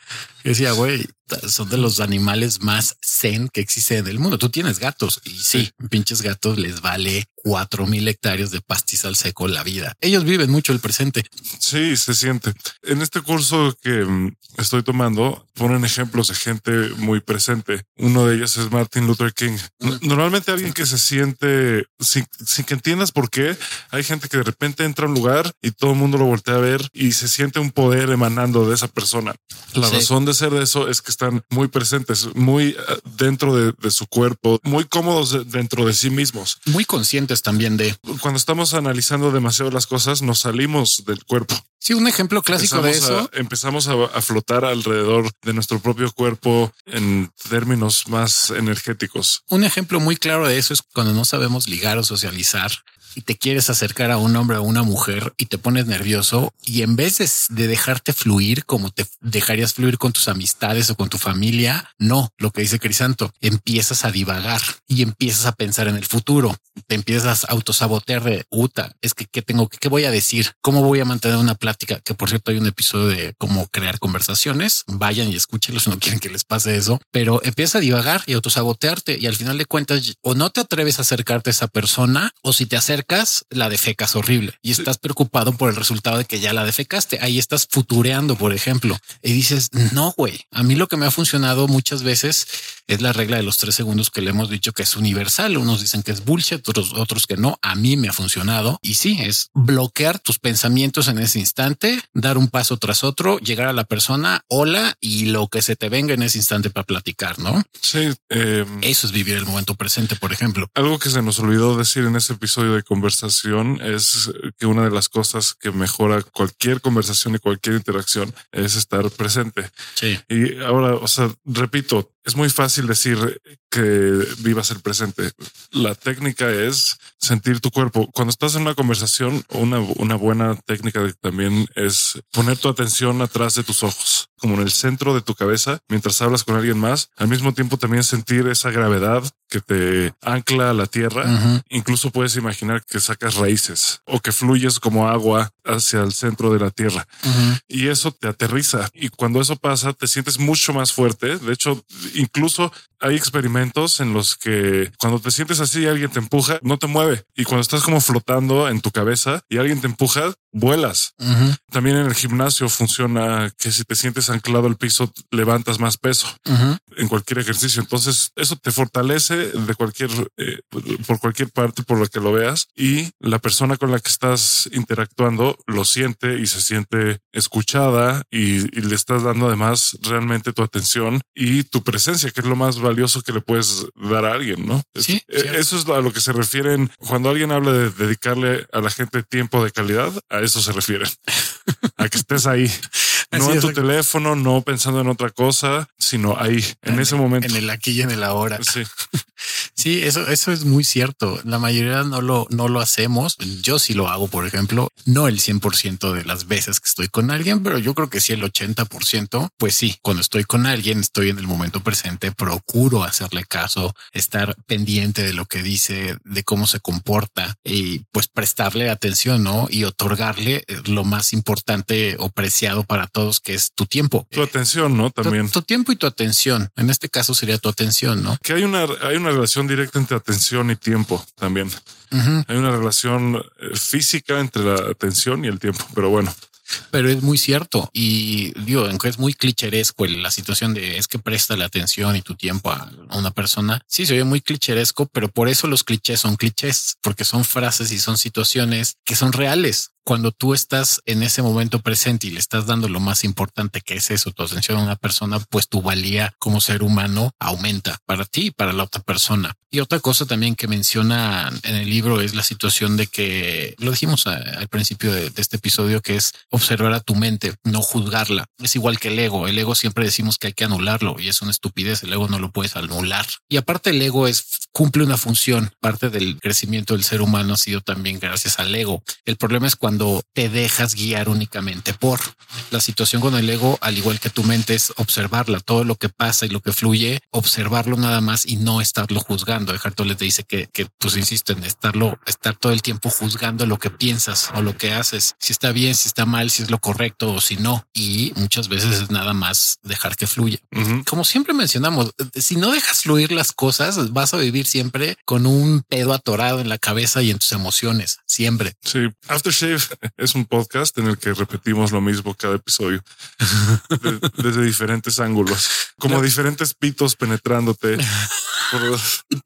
Decía, güey, son de los animales más zen que existen en el mundo. Tú tienes gatos y sí, pinches gatos les vale cuatro mil hectáreas de pastizal seco la vida. Ellos viven mucho el presente. Sí, se siente. En este curso que mm, estoy tomando, ponen ejemplos de gente muy presente. Uno de ellos es Martin Luther King. Normalmente alguien que se siente sin, que entiendas por qué, hay gente que de repente entra a un lugar y todo el mundo lo voltea a ver y se siente un poder emanando de esa persona. La razón de ser de eso es que están muy presentes, muy eh, dentro de, de su cuerpo, muy cómodos dentro de sí mismos. Muy conscientes también de... Cuando estamos analizando demasiado las cosas, nos salimos del cuerpo. Sí, un ejemplo clásico de eso. empezamos a, flotar alrededor de nuestro propio cuerpo en términos más energéticos. Un ejemplo muy claro de eso es cuando no sabemos ligar o socializar y te quieres acercar a un hombre o una mujer y te pones nervioso y en vez de, dejarte fluir como te dejarías fluir con tus amistades o con tu familia, no, lo que dice Crisanto, empiezas a divagar y empiezas a pensar en el futuro, te empiezas a autosabotear de Uta, es que qué tengo, qué voy a decir, cómo voy a mantener una plática, que por cierto hay un episodio de cómo crear conversaciones, vayan y escúchenlos si no quieren que les pase eso, pero empieza a divagar y autosabotearte y al final de cuentas o no te atreves a acercarte a esa persona o si te acercas la defecas horrible y estás preocupado por el resultado de que ya la defecaste. Ahí estás futureando, por ejemplo, y dices, no, güey, a mí lo que me ha funcionado muchas veces es la regla de los tres segundos que le hemos dicho que es universal. Unos dicen que es bullshit, otros, otros que no. A mí me ha funcionado y sí, es bloquear tus pensamientos en ese instante, dar un paso tras otro, llegar a la persona, hola y lo que se te venga en ese instante para platicar, no? Sí, em, eso es vivir el momento presente, por ejemplo. Algo que se nos olvidó decir en ese episodio de conversación es que una de las cosas que mejora cualquier conversación y cualquier interacción es estar presente. Sí. Y ahora, o sea, repito, es muy fácil decir que vivas el presente. La técnica es sentir tu cuerpo. Cuando estás en una conversación, una, una buena técnica también es poner tu atención atrás de tus ojos, como en el centro de tu cabeza, mientras hablas con alguien más. Al mismo tiempo también sentir esa gravedad que te ancla a la tierra. Incluso puedes imaginar que sacas raíces o que fluyes como agua hacia el centro de la tierra. Y eso te aterriza. Y cuando eso pasa, te sientes mucho más fuerte. De hecho, incluso hay experimentos en los que cuando te sientes así y alguien te empuja, no te mueve. Y cuando estás como flotando en tu cabeza y alguien te empuja, vuelas. También en el gimnasio funciona que si te sientes anclado al piso, levantas más peso en cualquier ejercicio. Entonces eso te fortalece de cualquier, eh, por cualquier parte por la que lo veas y la persona con la que estás interactuando lo siente y se siente escuchada y, le estás dando además realmente tu atención y tu presencia, que es lo más valioso que le puedes dar a alguien, ¿no? Sí, eh, eso es a lo que se refieren cuando alguien habla de dedicarle a la gente tiempo de calidad, a eso se refieren, <laughs> a que estés ahí. <laughs> No en tu teléfono, no pensando en otra cosa, sino ahí, en, ese momento. En el aquí y en el ahora. Sí. <laughs> Sí, eso, eso es muy cierto. La mayoría no lo, no lo hacemos. Yo sí lo hago, por ejemplo, no el 100% de las veces que estoy con alguien, pero yo creo que sí el 80%. Pues sí, cuando estoy con alguien, estoy en el momento presente, procuro hacerle caso, estar pendiente de lo que dice, de cómo se comporta y pues prestarle atención, ¿no? Y otorgarle lo más importante o preciado para todos, que es tu tiempo. Tu atención, ¿no? También. Tu, tiempo y tu atención. En este caso sería tu atención, ¿no? Que hay una, hay una relación directa entre atención y tiempo también. Hay una relación eh, física entre la atención y el tiempo, pero bueno. Pero es muy cierto y digo, es muy clicheresco la situación de es que presta la atención y tu tiempo a una persona. Sí, se oye muy clicheresco, pero por eso los clichés son clichés, porque son frases y son situaciones que son reales cuando tú estás en ese momento presente y le estás dando lo más importante que es eso, tu atención a una persona, pues tu valía como ser humano aumenta para ti y para la otra persona. Y otra cosa también que menciona en el libro es la situación de que lo dijimos al principio de, de, este episodio, que es observar a tu mente, no juzgarla. Es igual que el ego. El ego siempre decimos que hay que anularlo y es una estupidez. El ego no lo puedes anular. Y aparte el ego es cumple una función. Parte del crecimiento del ser humano ha sido también gracias al ego. El problema es cuando cuando te dejas guiar únicamente por la situación con el ego, al igual que tu mente, es observarla, todo lo que pasa y lo que fluye, observarlo nada más y no estarlo juzgando. Eckhart le dice que, que, pues insisto en estarlo, estar todo el tiempo juzgando lo que piensas o lo que haces, si está bien, si está mal, si es lo correcto o si no. Y muchas veces es nada más dejar que fluya. Como siempre mencionamos, si no dejas fluir las cosas, vas a vivir siempre con un pedo atorado en la cabeza y en tus emociones. Siempre. Sí. Aftershave <laughs> es un podcast en el que repetimos lo mismo cada episodio desde diferentes ángulos, como diferentes pitos penetrándote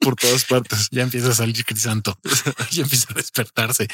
por, todas partes. Ya empieza a salir Crisanto. <laughs> ya empieza a despertarse.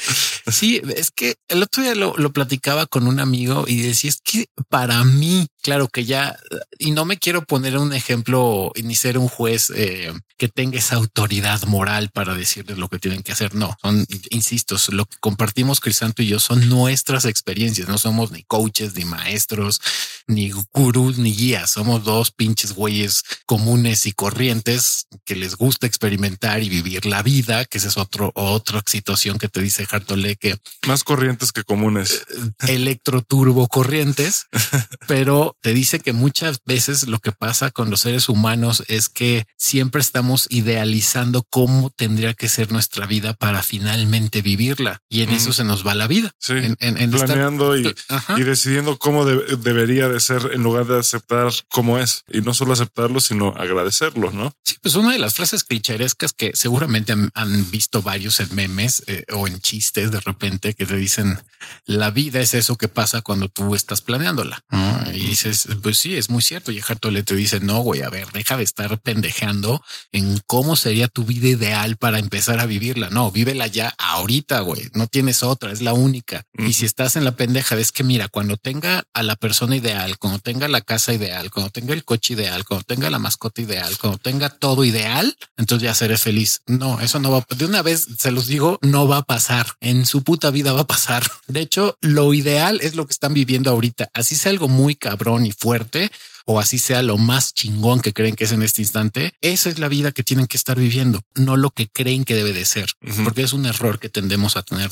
Sí, es que el otro día lo, lo platicaba con un amigo y decía, es que para mí, claro que ya, y no me quiero poner un ejemplo ni ser un juez eh, que tenga esa autoridad moral para decirles lo que tienen que hacer. No, son, insisto, lo que compartimos Crisanto y yo son nuestras experiencias. No somos ni coaches, ni maestros, ni gurús, ni guías. Somos dos pinches güeyes comunes y corrientes que les gusta experimentar y vivir la vida, que esa es otro, otra situación que te dice Hartole que más corrientes que comunes, electroturbo corrientes, <laughs> pero te dice que muchas veces lo que pasa con los seres humanos es que siempre estamos idealizando cómo tendría que ser nuestra vida para finalmente vivirla y en eso se nos va la vida. Sí, en, planeando y, decidiendo cómo debería de ser en lugar de aceptar cómo es y no solo aceptarlo, sino agradecerlo, ¿no? Sí, pues una de las frases clicherescas que seguramente han, visto varios en memes eh, o en chistes de repente que te dicen la vida es eso que pasa cuando tú estás planeándola. Y dices, pues sí, es muy cierto. Y Hartole te dice, no, güey, a ver, deja de estar pendejeando en cómo sería tu vida ideal para empezar a vivirla. No, vívela ya ahorita, güey. No tienes otra, es la única. Y si estás en la pendeja, es que mira, cuando tenga a la persona ideal, cuando tenga la casa ideal, cuando tenga el coche ideal, cuando tenga la mascota ideal, cuando tenga todo ideal, entonces ya seré feliz. No, eso no va. De una vez se los digo, no va a pasar. En su puta vida va a pasar. De hecho, lo ideal es lo que están viviendo ahorita. Así sea algo muy cabrón y fuerte o así sea lo más chingón que creen que es en este instante, esa es la vida que tienen que estar viviendo, no lo que creen que debe de ser, porque es un error que tendemos a tener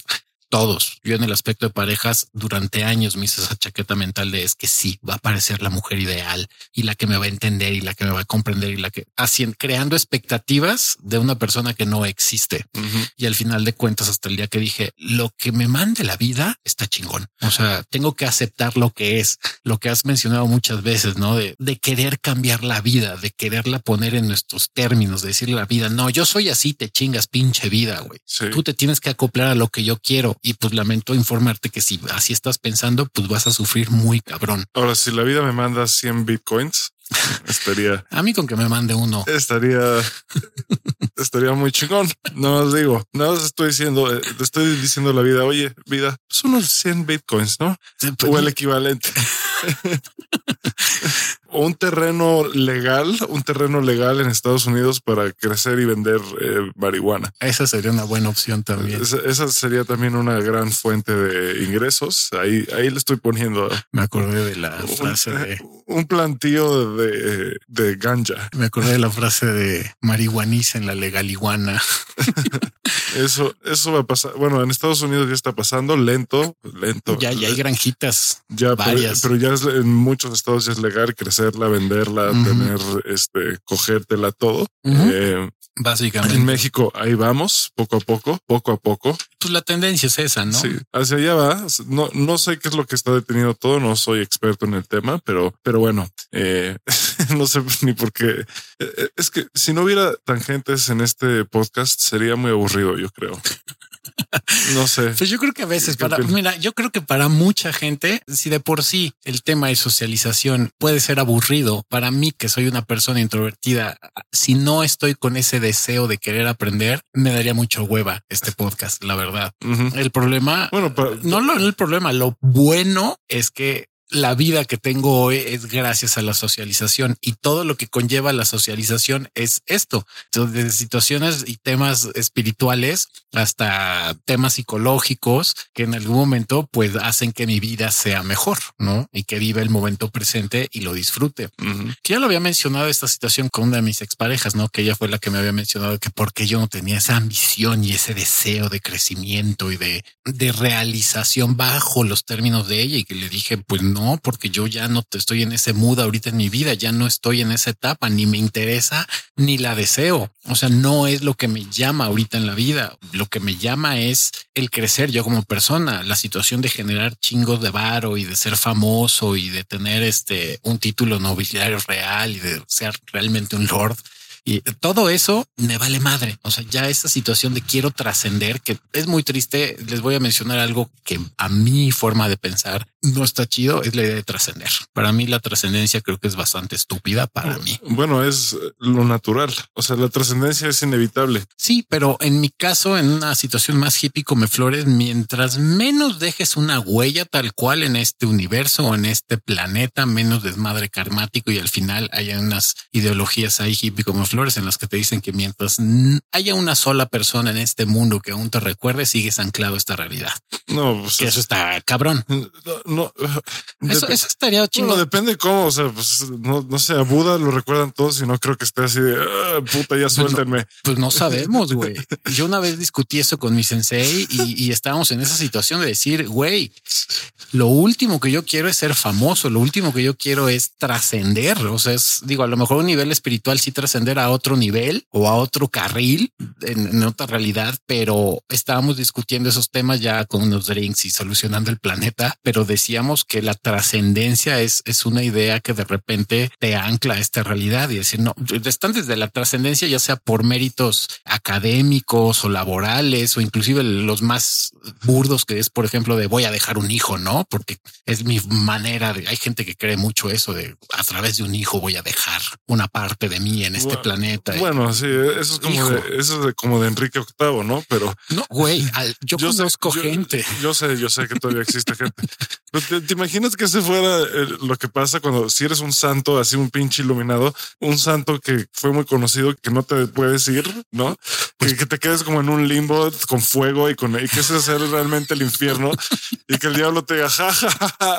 todos. Yo en el aspecto de parejas durante años me hice esa chaqueta mental de es que sí, va a aparecer la mujer ideal y la que me va a entender y la que me va a comprender y la que haciendo, creando expectativas de una persona que no existe. Y al final de cuentas, hasta el día que dije lo que me mande la vida está chingón. O sea, tengo que aceptar lo que es, lo que has mencionado muchas veces, no de, de querer cambiar la vida, de quererla poner en nuestros términos, de decirle a la vida, no, yo soy así, te chingas pinche vida, güey. Tú te tienes que acoplar a lo que yo quiero y pues lamento informarte que si así estás pensando, pues vas a sufrir muy cabrón. Ahora, si la vida me manda 100 bitcoins, <laughs> estaría a mí con que me mande uno estaría estaría muy chingón. No os digo, no os estoy diciendo, eh, te estoy diciendo la vida. Oye, vida, son unos 100 bitcoins, no? Pues, o el equivalente. <laughs> un terreno legal, un terreno legal en Estados Unidos para crecer y vender eh, marihuana. Esa sería una buena opción también. Esa, sería también una gran fuente de ingresos. Ahí, ahí le estoy poniendo. Me acordé de la frase de un plantío de, de ganja. Me acordé de la frase de marihuaniza en la legaliguana. <laughs> eso, eso va a pasar. Bueno, en Estados Unidos ya está pasando lento, lento. Ya, ya hay granjitas. Ya, varias. Pero, ya en muchos estados ya es legal crecerla, venderla, tener, este, cogértela todo. Básicamente. En México ahí vamos, poco a poco, poco a poco. Pues la tendencia es esa, ¿no? Sí, hacia allá va. No, no sé qué es lo que está deteniendo todo, no soy experto en el tema, pero, pero bueno, eh, <laughs> no sé ni por qué. Eh, es que si no hubiera tangentes en este podcast sería muy aburrido, yo creo. No sé. Pues yo creo que a veces para, mira, yo creo que para mucha gente, si de por sí el tema de socialización puede ser aburrido, para mí que soy una persona introvertida, si no estoy con ese deseo de querer aprender, me daría mucho hueva este podcast, la verdad. El problema, bueno, no lo, el problema, lo bueno es que la vida que tengo hoy es gracias a la socialización y todo lo que conlleva la socialización es esto. Desde situaciones y temas espirituales hasta temas psicológicos que en algún momento pues hacen que mi vida sea mejor, ¿no? Y que viva el momento presente y lo disfrute. Que ya lo había mencionado esta situación con una de mis exparejas, ¿no? Que ella fue la que me había mencionado que porque yo no tenía esa ambición y ese deseo de crecimiento y de, de realización bajo los términos de ella y que le dije, pues no, porque yo ya no te estoy en ese mood ahorita en mi vida, ya no estoy en esa etapa, ni me interesa, ni la deseo. O sea, no es lo que me llama ahorita en la vida. Lo que me llama es el crecer yo como persona, la situación de generar chingos de varo y de ser famoso y de tener este un título nobiliario real y de ser realmente un lord y todo eso me vale madre. O sea, ya esta situación de quiero trascender, que es muy triste. Les voy a mencionar algo que a mi forma de pensar no está chido, es la idea de trascender. Para mí la trascendencia creo que es bastante estúpida para mí. Bueno, es lo natural. O sea, la trascendencia es inevitable. Sí, pero en mi caso, en una situación más hippie como Flores, mientras menos dejes una huella tal cual en este universo o en este planeta, menos desmadre karmático y al final haya unas ideologías ahí hippie como Flores en las que te dicen que mientras haya una sola persona en este mundo que aún te recuerde, sigues anclado a esta realidad. No, pues que eso está cabrón. No, eso, estaría chido. No, depende cómo. O sea, pues no, no sé, a Buda lo recuerdan todos y no creo que esté así de ah, puta, ya pues suéltenme. Pues no, sabemos, güey. <laughs> Yo una vez discutí eso con mi sensei y, y estábamos en esa situación de decir, güey, lo último que yo quiero es ser famoso. Lo último que yo quiero es trascender. O sea, es digo, a lo mejor un nivel espiritual sí trascender a otro nivel o a otro carril en, otra realidad, pero estábamos discutiendo esos temas ya con unos drinks y solucionando el planeta, pero decíamos que la trascendencia es, es una idea que de repente te ancla a esta realidad y decir, no, están desde la trascendencia, ya sea por méritos académicos o laborales o inclusive los más burdos que es, por ejemplo, de voy a dejar un hijo, no? Porque es mi manera de, hay gente que cree mucho eso de a través de un hijo voy a dejar una parte de mí en este planeta bueno, sí, eso es como de, eso es como de Enrique VIII, ¿no? Pero no, güey, yo, conozco gente. Yo, sé, yo sé que todavía existe gente. te, imaginas que ese fuera eh, lo que pasa cuando si eres un santo, así un pinche iluminado, un santo que fue muy conocido, que no te puedes ir, ¿no? Pues, que, te quedes como en un limbo con fuego y con y que ese sea realmente el infierno y que el diablo te diga, ja,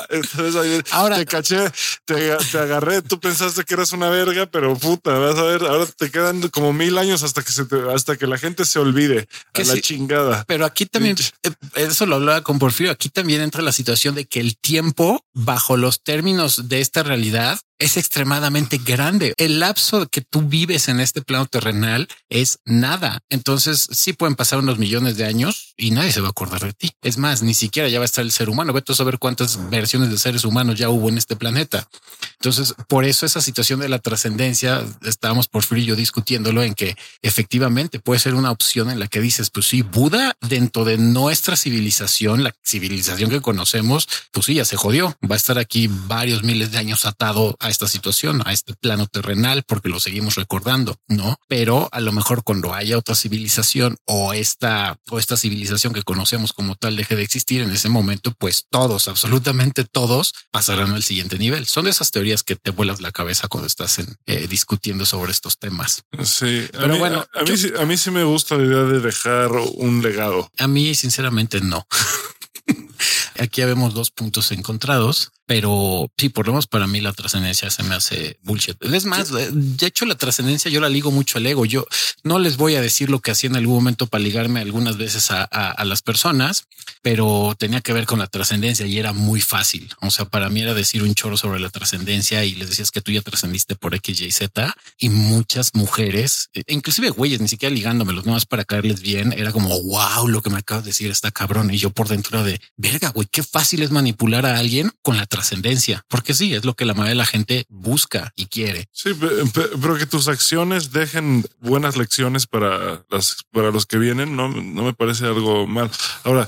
Entonces ahora te caché, te, te agarré, tú pensaste que eras una verga, pero puta, vas a ver, ahora te quedan como mil años hasta que se hasta que la gente se olvide a la chingada. Pero aquí también eh, eso lo hablaba con Porfirio. Aquí también entra la situación de que el tiempo bajo los términos de esta realidad es extremadamente grande. El lapso que tú vives en este plano terrenal es nada. Entonces sí pueden pasar unos millones de años y nadie se va a acordar de ti. Es más, ni siquiera ya va a estar el ser humano. Vete a saber cuántas versiones de seres humanos ya hubo en este planeta. Entonces, por eso esa situación de la trascendencia, estábamos por frío discutiéndolo en que efectivamente puede ser una opción en la que dices, pues sí, Buda dentro de nuestra civilización, la civilización que conocemos, pues sí, ya se jodió. Va a estar aquí varios miles de años atado esta situación, a este plano terrenal, porque lo seguimos recordando, ¿no? Pero a lo mejor cuando haya otra civilización o esta, o esta civilización que conocemos como tal deje de existir en ese momento, pues todos, absolutamente todos pasarán al siguiente nivel. Son esas teorías que te vuelas la cabeza cuando estás en, eh, discutiendo sobre estos temas. Sí, pero bueno, a, mí, a mí sí me gusta la idea de dejar un legado. A mí, sinceramente, no. <laughs> Aquí vemos dos puntos encontrados. Pero sí, por lo menos para mí la trascendencia se me hace bullshit. Es más, de hecho la trascendencia yo la ligo mucho al ego. Yo no les voy a decir lo que hacía en algún momento para ligarme algunas veces a, a, las personas, pero tenía que ver con la trascendencia y era muy fácil. O sea, para mí era decir un choro sobre la trascendencia y les decías que tú ya trascendiste por X, Y, Z y muchas mujeres, e inclusive güeyes, ni siquiera ligándomelos, nomás para caerles bien, era como wow, lo que me acabas de decir está cabrón. Y yo por dentro de verga, güey, qué fácil es manipular a alguien con la trascendencia trascendencia, porque sí, es lo que la mayoría de la gente busca y quiere. Sí, pero que tus acciones dejen buenas lecciones para las, para los que vienen, no, no me parece algo mal. Ahora,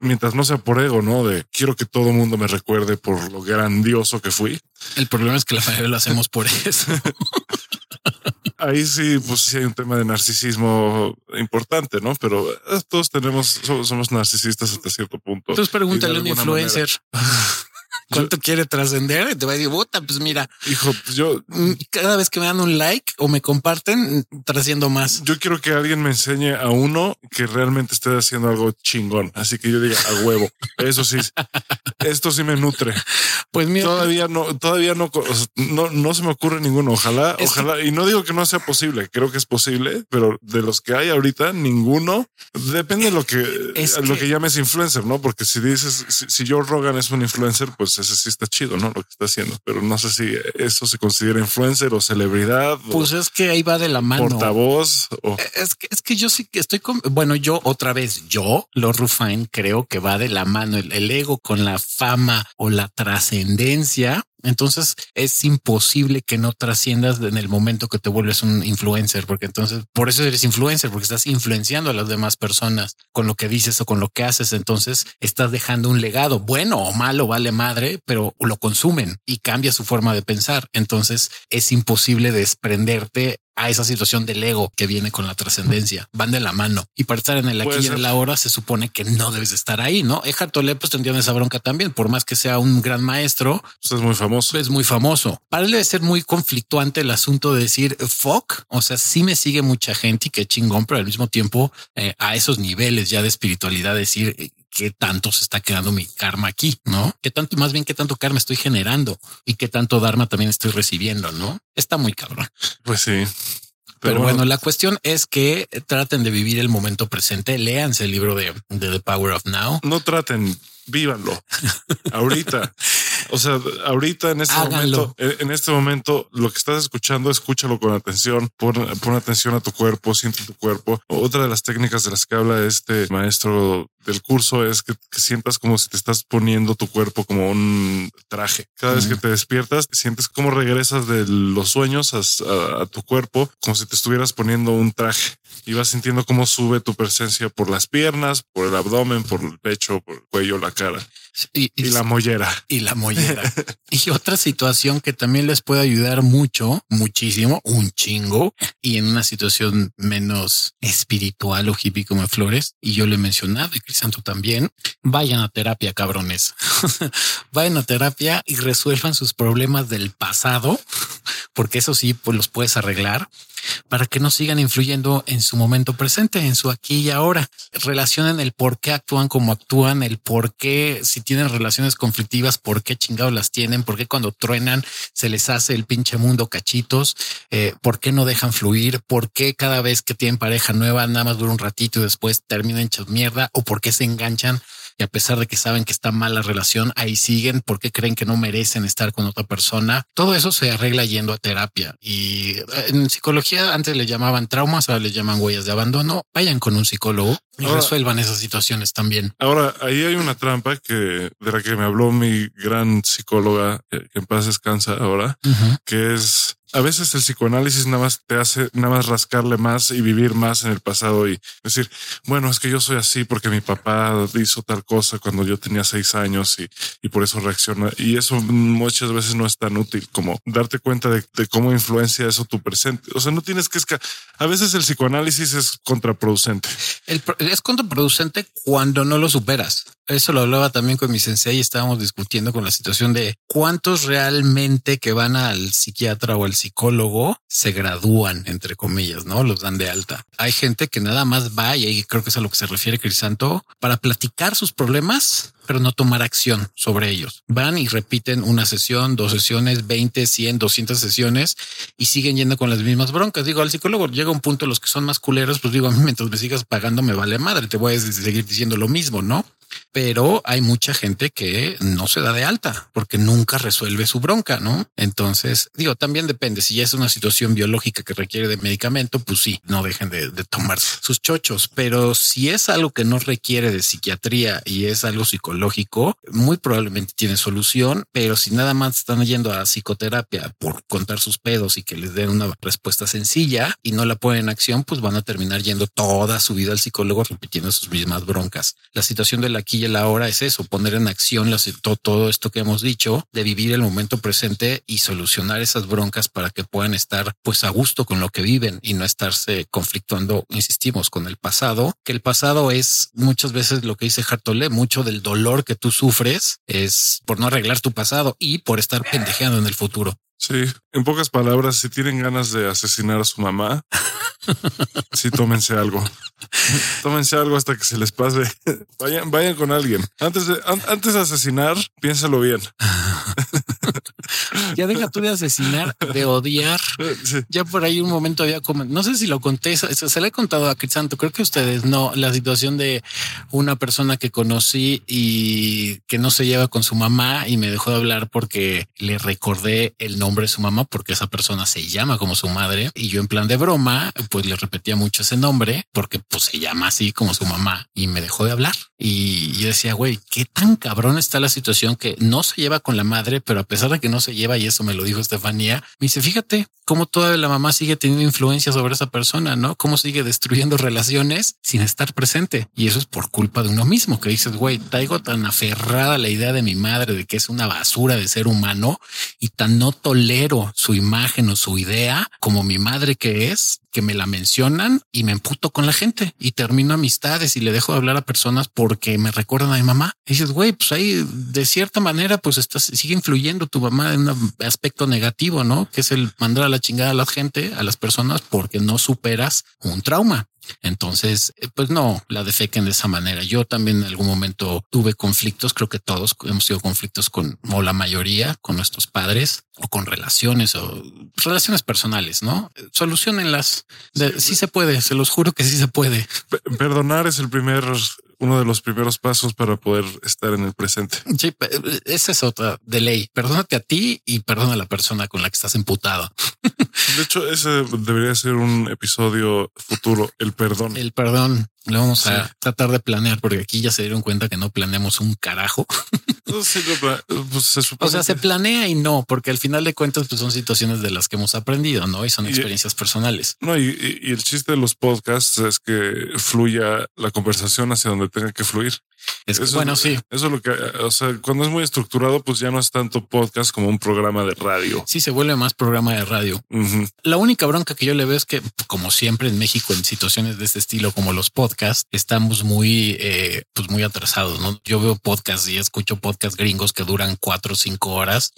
mientras no sea por ego, ¿no? De quiero que todo el mundo me recuerde por lo grandioso que fui. El problema es que la mayoría lo hacemos por eso. <laughs> Ahí sí, pues sí hay un tema de narcisismo importante, ¿no? Pero eh, todos tenemos, somos, narcisistas hasta cierto punto. Entonces pregúntale a un influencer. <laughs> cuánto quiere trascender. Te va a decir, puta, pues mira, hijo, pues yo mm, cada vez que me dan un like o me comparten, trasciendo más. Yo quiero que alguien me enseñe a uno que realmente esté haciendo algo chingón. Así que yo diga a huevo. Eso sí, esto sí me nutre. Pues mira, todavía no, todavía no, no, no se me ocurre ninguno. Ojalá, ojalá. y no digo que no sea posible. Creo que es posible, pero de los que hay ahorita, ninguno depende de lo que, lo que llames influencer, no? Porque si dices, si, si Joe Rogan es un influencer, pues ese sí está chido, no? Lo que está haciendo, pero no sé si eso se considera influencer o celebridad. Pues es que ahí va de la mano. Portavoz. O... Es que, es que yo sí que estoy con, bueno, yo otra vez, yo, lo Rufine, creo que va de la mano el, el ego con la fama o la trascendencia entonces es imposible que no trasciendas en el momento que te vuelves un influencer, porque entonces por eso eres influencer, porque estás influenciando a las demás personas con lo que dices o con lo que haces. Entonces estás dejando un legado bueno o malo, vale madre, pero lo consumen y cambia su forma de pensar. Entonces es imposible desprenderte a esa situación del ego que viene con la trascendencia. Van de la mano. Y para estar en el aquí y en la hora se supone que no debes estar ahí, ¿no? Eckhart Tolle pues tendría esa bronca también, por más que sea un gran maestro. Pues es muy famoso. Es muy famoso. Para él debe ser muy conflictuante el asunto de decir fuck. O sea, sí me sigue mucha gente y qué chingón, pero al mismo tiempo eh, a esos niveles ya de espiritualidad decir qué tanto se está quedando mi karma aquí, ¿no? Qué tanto, más bien qué tanto karma estoy generando y qué tanto dharma también estoy recibiendo, ¿no? Está muy cabrón. Pues sí. Pero, bueno, la cuestión es que traten de vivir el momento presente. Léanse el libro de, de The Power of Now. No traten, vívanlo <laughs> ahorita. O sea, ahorita en este momento, en este momento, lo que estás escuchando, escúchalo con atención, pon, pon, atención a tu cuerpo, siente tu cuerpo. Otra de las técnicas de las que habla este maestro del curso es que, que sientas como si te estás poniendo tu cuerpo como un traje. Cada vez que te despiertas, sientes como regresas de los sueños a, a, a tu cuerpo, como si te estuvieras poniendo un traje y vas sintiendo cómo sube tu presencia por las piernas, por el abdomen, por el pecho, por el cuello, la cara. Y, y, la mollera. Y la mollera. <laughs> y otra situación que también les puede ayudar mucho, muchísimo, un chingo, y en una situación menos espiritual o hippie como Flores, y yo le he mencionado, y Crisanto también, vayan a terapia, cabrones. <laughs> vayan a terapia y resuelvan sus problemas del pasado, porque eso sí, pues los puedes arreglar para que no sigan influyendo en su momento presente, en su aquí y ahora. Relacionen el por qué actúan como actúan, el por qué si tienen relaciones conflictivas, por qué chingados las tienen, por qué cuando truenan se les hace el pinche mundo cachitos, eh, por qué no dejan fluir, por qué cada vez que tienen pareja nueva nada más dura un ratito y después terminan hechos mierda o por qué se enganchan y a pesar de que saben que está mal la relación, ahí siguen porque creen que no merecen estar con otra persona. Todo eso se arregla yendo a terapia y eh, en psicología antes le llamaban traumas, ahora le llaman huellas de abandono. Vayan con un psicólogo y ahora, resuelvan esas situaciones también. Ahora, ahí hay una trampa que de la que me habló mi gran psicóloga, que en paz descansa ahora, uh -huh. que es a veces el psicoanálisis nada más te hace nada más rascarle más y vivir más en el pasado y decir, bueno, es que yo soy así porque mi papá hizo tal cosa cuando yo tenía seis años y, y por eso reacciona. Y eso muchas veces no es tan útil como darte cuenta de, cómo influencia eso tu presente. O sea, no tienes que esca a veces el psicoanálisis es contraproducente. Es contraproducente cuando no lo superas. Eso lo hablaba también con mi sensei y estábamos discutiendo con la situación de cuántos realmente que van al psiquiatra o al psicólogo se gradúan, entre comillas, ¿no? Los dan de alta. Hay gente que nada más va, y creo que es a lo que se refiere Crisanto, para platicar sus problemas, pero no tomar acción sobre ellos. Van y repiten una sesión, dos sesiones, 20, 100, 200 sesiones y siguen yendo con las mismas broncas. Digo, al psicólogo llega un punto, los que son más culeros, pues digo, a <laughs> mí mientras me sigas pagando me vale madre, te voy a seguir diciendo lo mismo, ¿no? Pero hay mucha gente que no se da de alta porque nunca resuelve su bronca, ¿no? Entonces, digo, también depende. Si ya es una situación biológica que requiere de medicamento, pues sí, no dejen de, de tomar sus chochos. Pero si es algo que no requiere de psiquiatría y es algo psicológico, muy probablemente tiene solución. Pero si nada más están yendo a psicoterapia por contar sus pedos y que les den una respuesta sencilla y no la ponen en acción, pues van a terminar yendo toda su vida al psicólogo repitiendo sus mismas broncas. La situación de la aquí y el ahora es eso, poner en acción todo, todo esto que hemos dicho, de vivir el momento presente y solucionar esas broncas para que puedan estar pues a gusto con lo que viven y no estarse conflictuando, insistimos, con el pasado, que el pasado es muchas veces lo que dice Hartole, mucho del dolor que tú sufres es por no arreglar tu pasado y por estar pendejeando en el futuro. Sí, en pocas palabras, si tienen ganas de asesinar a su mamá, <laughs> sí tómense algo. Tómense algo hasta que se les pase. Vayan, vayan con alguien. Antes de, antes de asesinar, piénsalo bien. <laughs> ya deja tú de asesinar, de odiar. <laughs> Ya por ahí un momento había como, no sé si lo conté, se, le he contado a Crisanto, creo que ustedes no, la situación de una persona que conocí y que no se lleva con su mamá y me dejó de hablar porque le recordé el nombre de su mamá porque esa persona se llama como su madre. Y yo en plan de broma pues le repetía mucho ese nombre porque pues se llama así como su mamá y me dejó de hablar. Y yo decía güey qué tan cabrón está la situación que no se lleva con la madre pero a pesar de que no se lleva y eso me lo dijo Estefanía me dice fíjate cómo toda la mamá sigue teniendo influencia sobre esa persona no cómo sigue destruyendo relaciones sin estar presente. Y eso es por culpa de uno mismo que dices güey traigo tan aferrada la idea de mi madre de que es una basura de ser humano y tan no tolero su imagen o su idea como mi madre que es, que me la mencionan y me emputo con la gente y termino amistades y le dejo de hablar a personas porque me recuerdan a mi mamá. Dices, güey, pues ahí de cierta manera, pues estás, sigue influyendo tu mamá en un aspecto negativo, ¿no? Que es el mandar a la chingada a la gente, a las personas porque no superas un trauma. Entonces, eh, pues no la defequen de esa manera. Yo también en algún momento tuve conflictos, creo que todos hemos tenido conflictos con, o la mayoría, con nuestros padres o con relaciones o relaciones personales, ¿no? Solucionenlas. sí se puede, se los juro que sí se puede. Perdonar es el primer uno de los primeros pasos para poder estar en el presente. Sí, esa es otra de ley. Perdónate a ti y perdona a la persona con la que estás emputado. De hecho, ese debería ser un episodio futuro, el perdón. El perdón. Lo vamos a tratar de planear porque aquí ya se dieron cuenta que no planeamos un carajo. <laughs> Pues, o sea, se planea y no, porque al final de cuentas pues son situaciones de las que hemos aprendido, ¿no? Y son experiencias personales. No, y, y el chiste de los podcasts es que fluya la conversación hacia donde tenga que fluir. Es bueno, sí. Eso es lo que, o sea, cuando es muy estructurado, pues ya no es tanto podcast como un programa de radio. Sí, se vuelve más programa de radio. La única bronca que yo le veo es que, como siempre en México, en situaciones de este estilo, como los podcasts, estamos muy, eh, pues muy atrasados. ¿no? Yo veo podcasts y escucho podcasts gringos que duran cuatro o cinco horas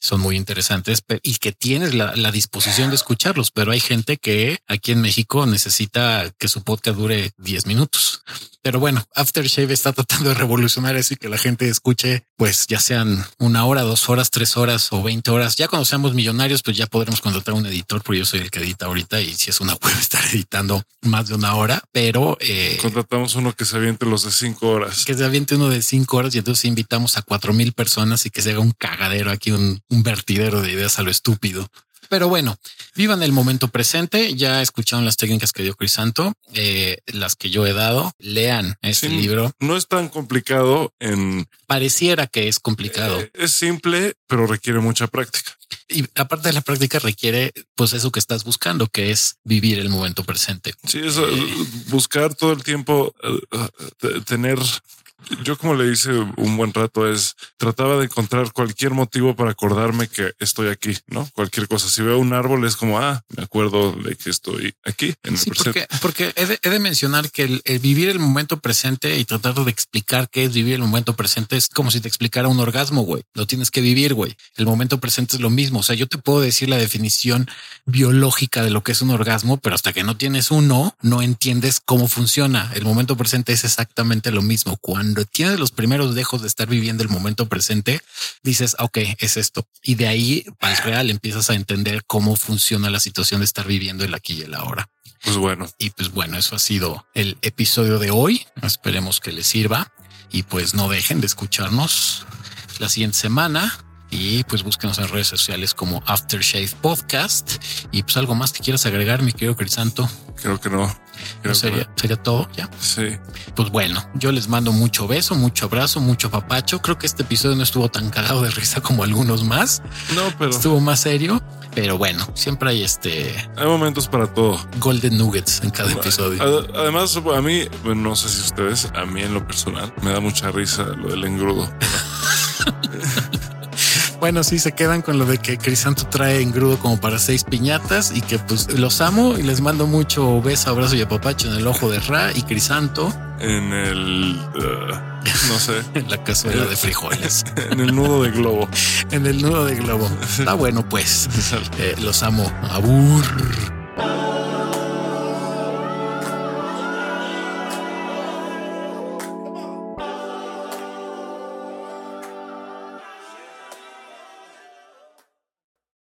son muy interesantes y que tienes la, la, disposición de escucharlos, pero hay gente que aquí en México necesita que su podcast dure 10 minutos. Pero bueno, Aftershave está tratando de revolucionar eso y que la gente escuche, pues ya sean una hora, dos horas, tres horas o 20 horas. Ya cuando seamos millonarios, pues ya podremos contratar un editor, porque yo soy el que edita ahorita y si es una web <laughs> estar editando más de una hora, pero eh, contratamos uno que se aviente los de cinco horas, que se aviente uno de cinco horas y entonces invitamos a cuatro mil personas y que se haga un cagadero aquí, un un, vertidero de ideas a lo estúpido. Pero bueno, vivan el momento presente. Ya escucharon las técnicas que dio Crisanto, eh, las que yo he dado. Lean este libro. No es tan complicado en. Pareciera que es complicado. Eh, es simple, pero requiere mucha práctica. Y aparte de la práctica requiere pues eso que estás buscando, que es vivir el momento presente. Sí, eso, buscar todo el tiempo, eh, tener yo como le hice un buen rato es trataba de encontrar cualquier motivo para acordarme que estoy aquí, ¿no? Cualquier cosa. Si veo un árbol es como, ah, me acuerdo de que estoy aquí en sí, Porque, porque he, de, mencionar que el, vivir el momento presente y tratar de explicar qué es vivir el momento presente es como si te explicara un orgasmo, güey. Lo tienes que vivir, güey. El momento presente es lo mismo. O sea, yo te puedo decir la definición biológica de lo que es un orgasmo, pero hasta que no tienes uno, no entiendes cómo funciona. El momento presente es exactamente lo mismo. Cuando cuando tienes los primeros dejos de estar viviendo el momento presente, dices, ok, es esto. Y de ahí al real empiezas a entender cómo funciona la situación de estar viviendo el aquí y el ahora. Pues bueno. Y pues bueno, eso ha sido el episodio de hoy. Esperemos que les sirva y pues no dejen de escucharnos la siguiente semana Y pues búsquenos en redes sociales como Aftershave Podcast. Y pues algo más que quieras agregar, mi querido Crisanto. Creo que no. ¿No sería, sería todo ya. Sí. Pues bueno, yo les mando mucho beso, mucho abrazo, mucho papacho. Creo que este episodio no estuvo tan cagado de risa como algunos más. No, pero estuvo más serio. Pero bueno, siempre hay este. Hay momentos para todo. Golden Nuggets en cada episodio. Además, a mí, no sé si ustedes, a mí en lo personal, me da mucha risa lo del engrudo. <laughs> Bueno, sí, se quedan con lo de que Crisanto trae engrudo como para seis piñatas y que pues los amo y les mando mucho beso, abrazo y apapacho en el ojo de Ra y Crisanto. En el, uh, no sé. <laughs> en la cazuela de frijoles. <laughs> en el nudo de globo. <laughs> en el nudo de globo. Está bueno, pues. Eh, los amo. Abur.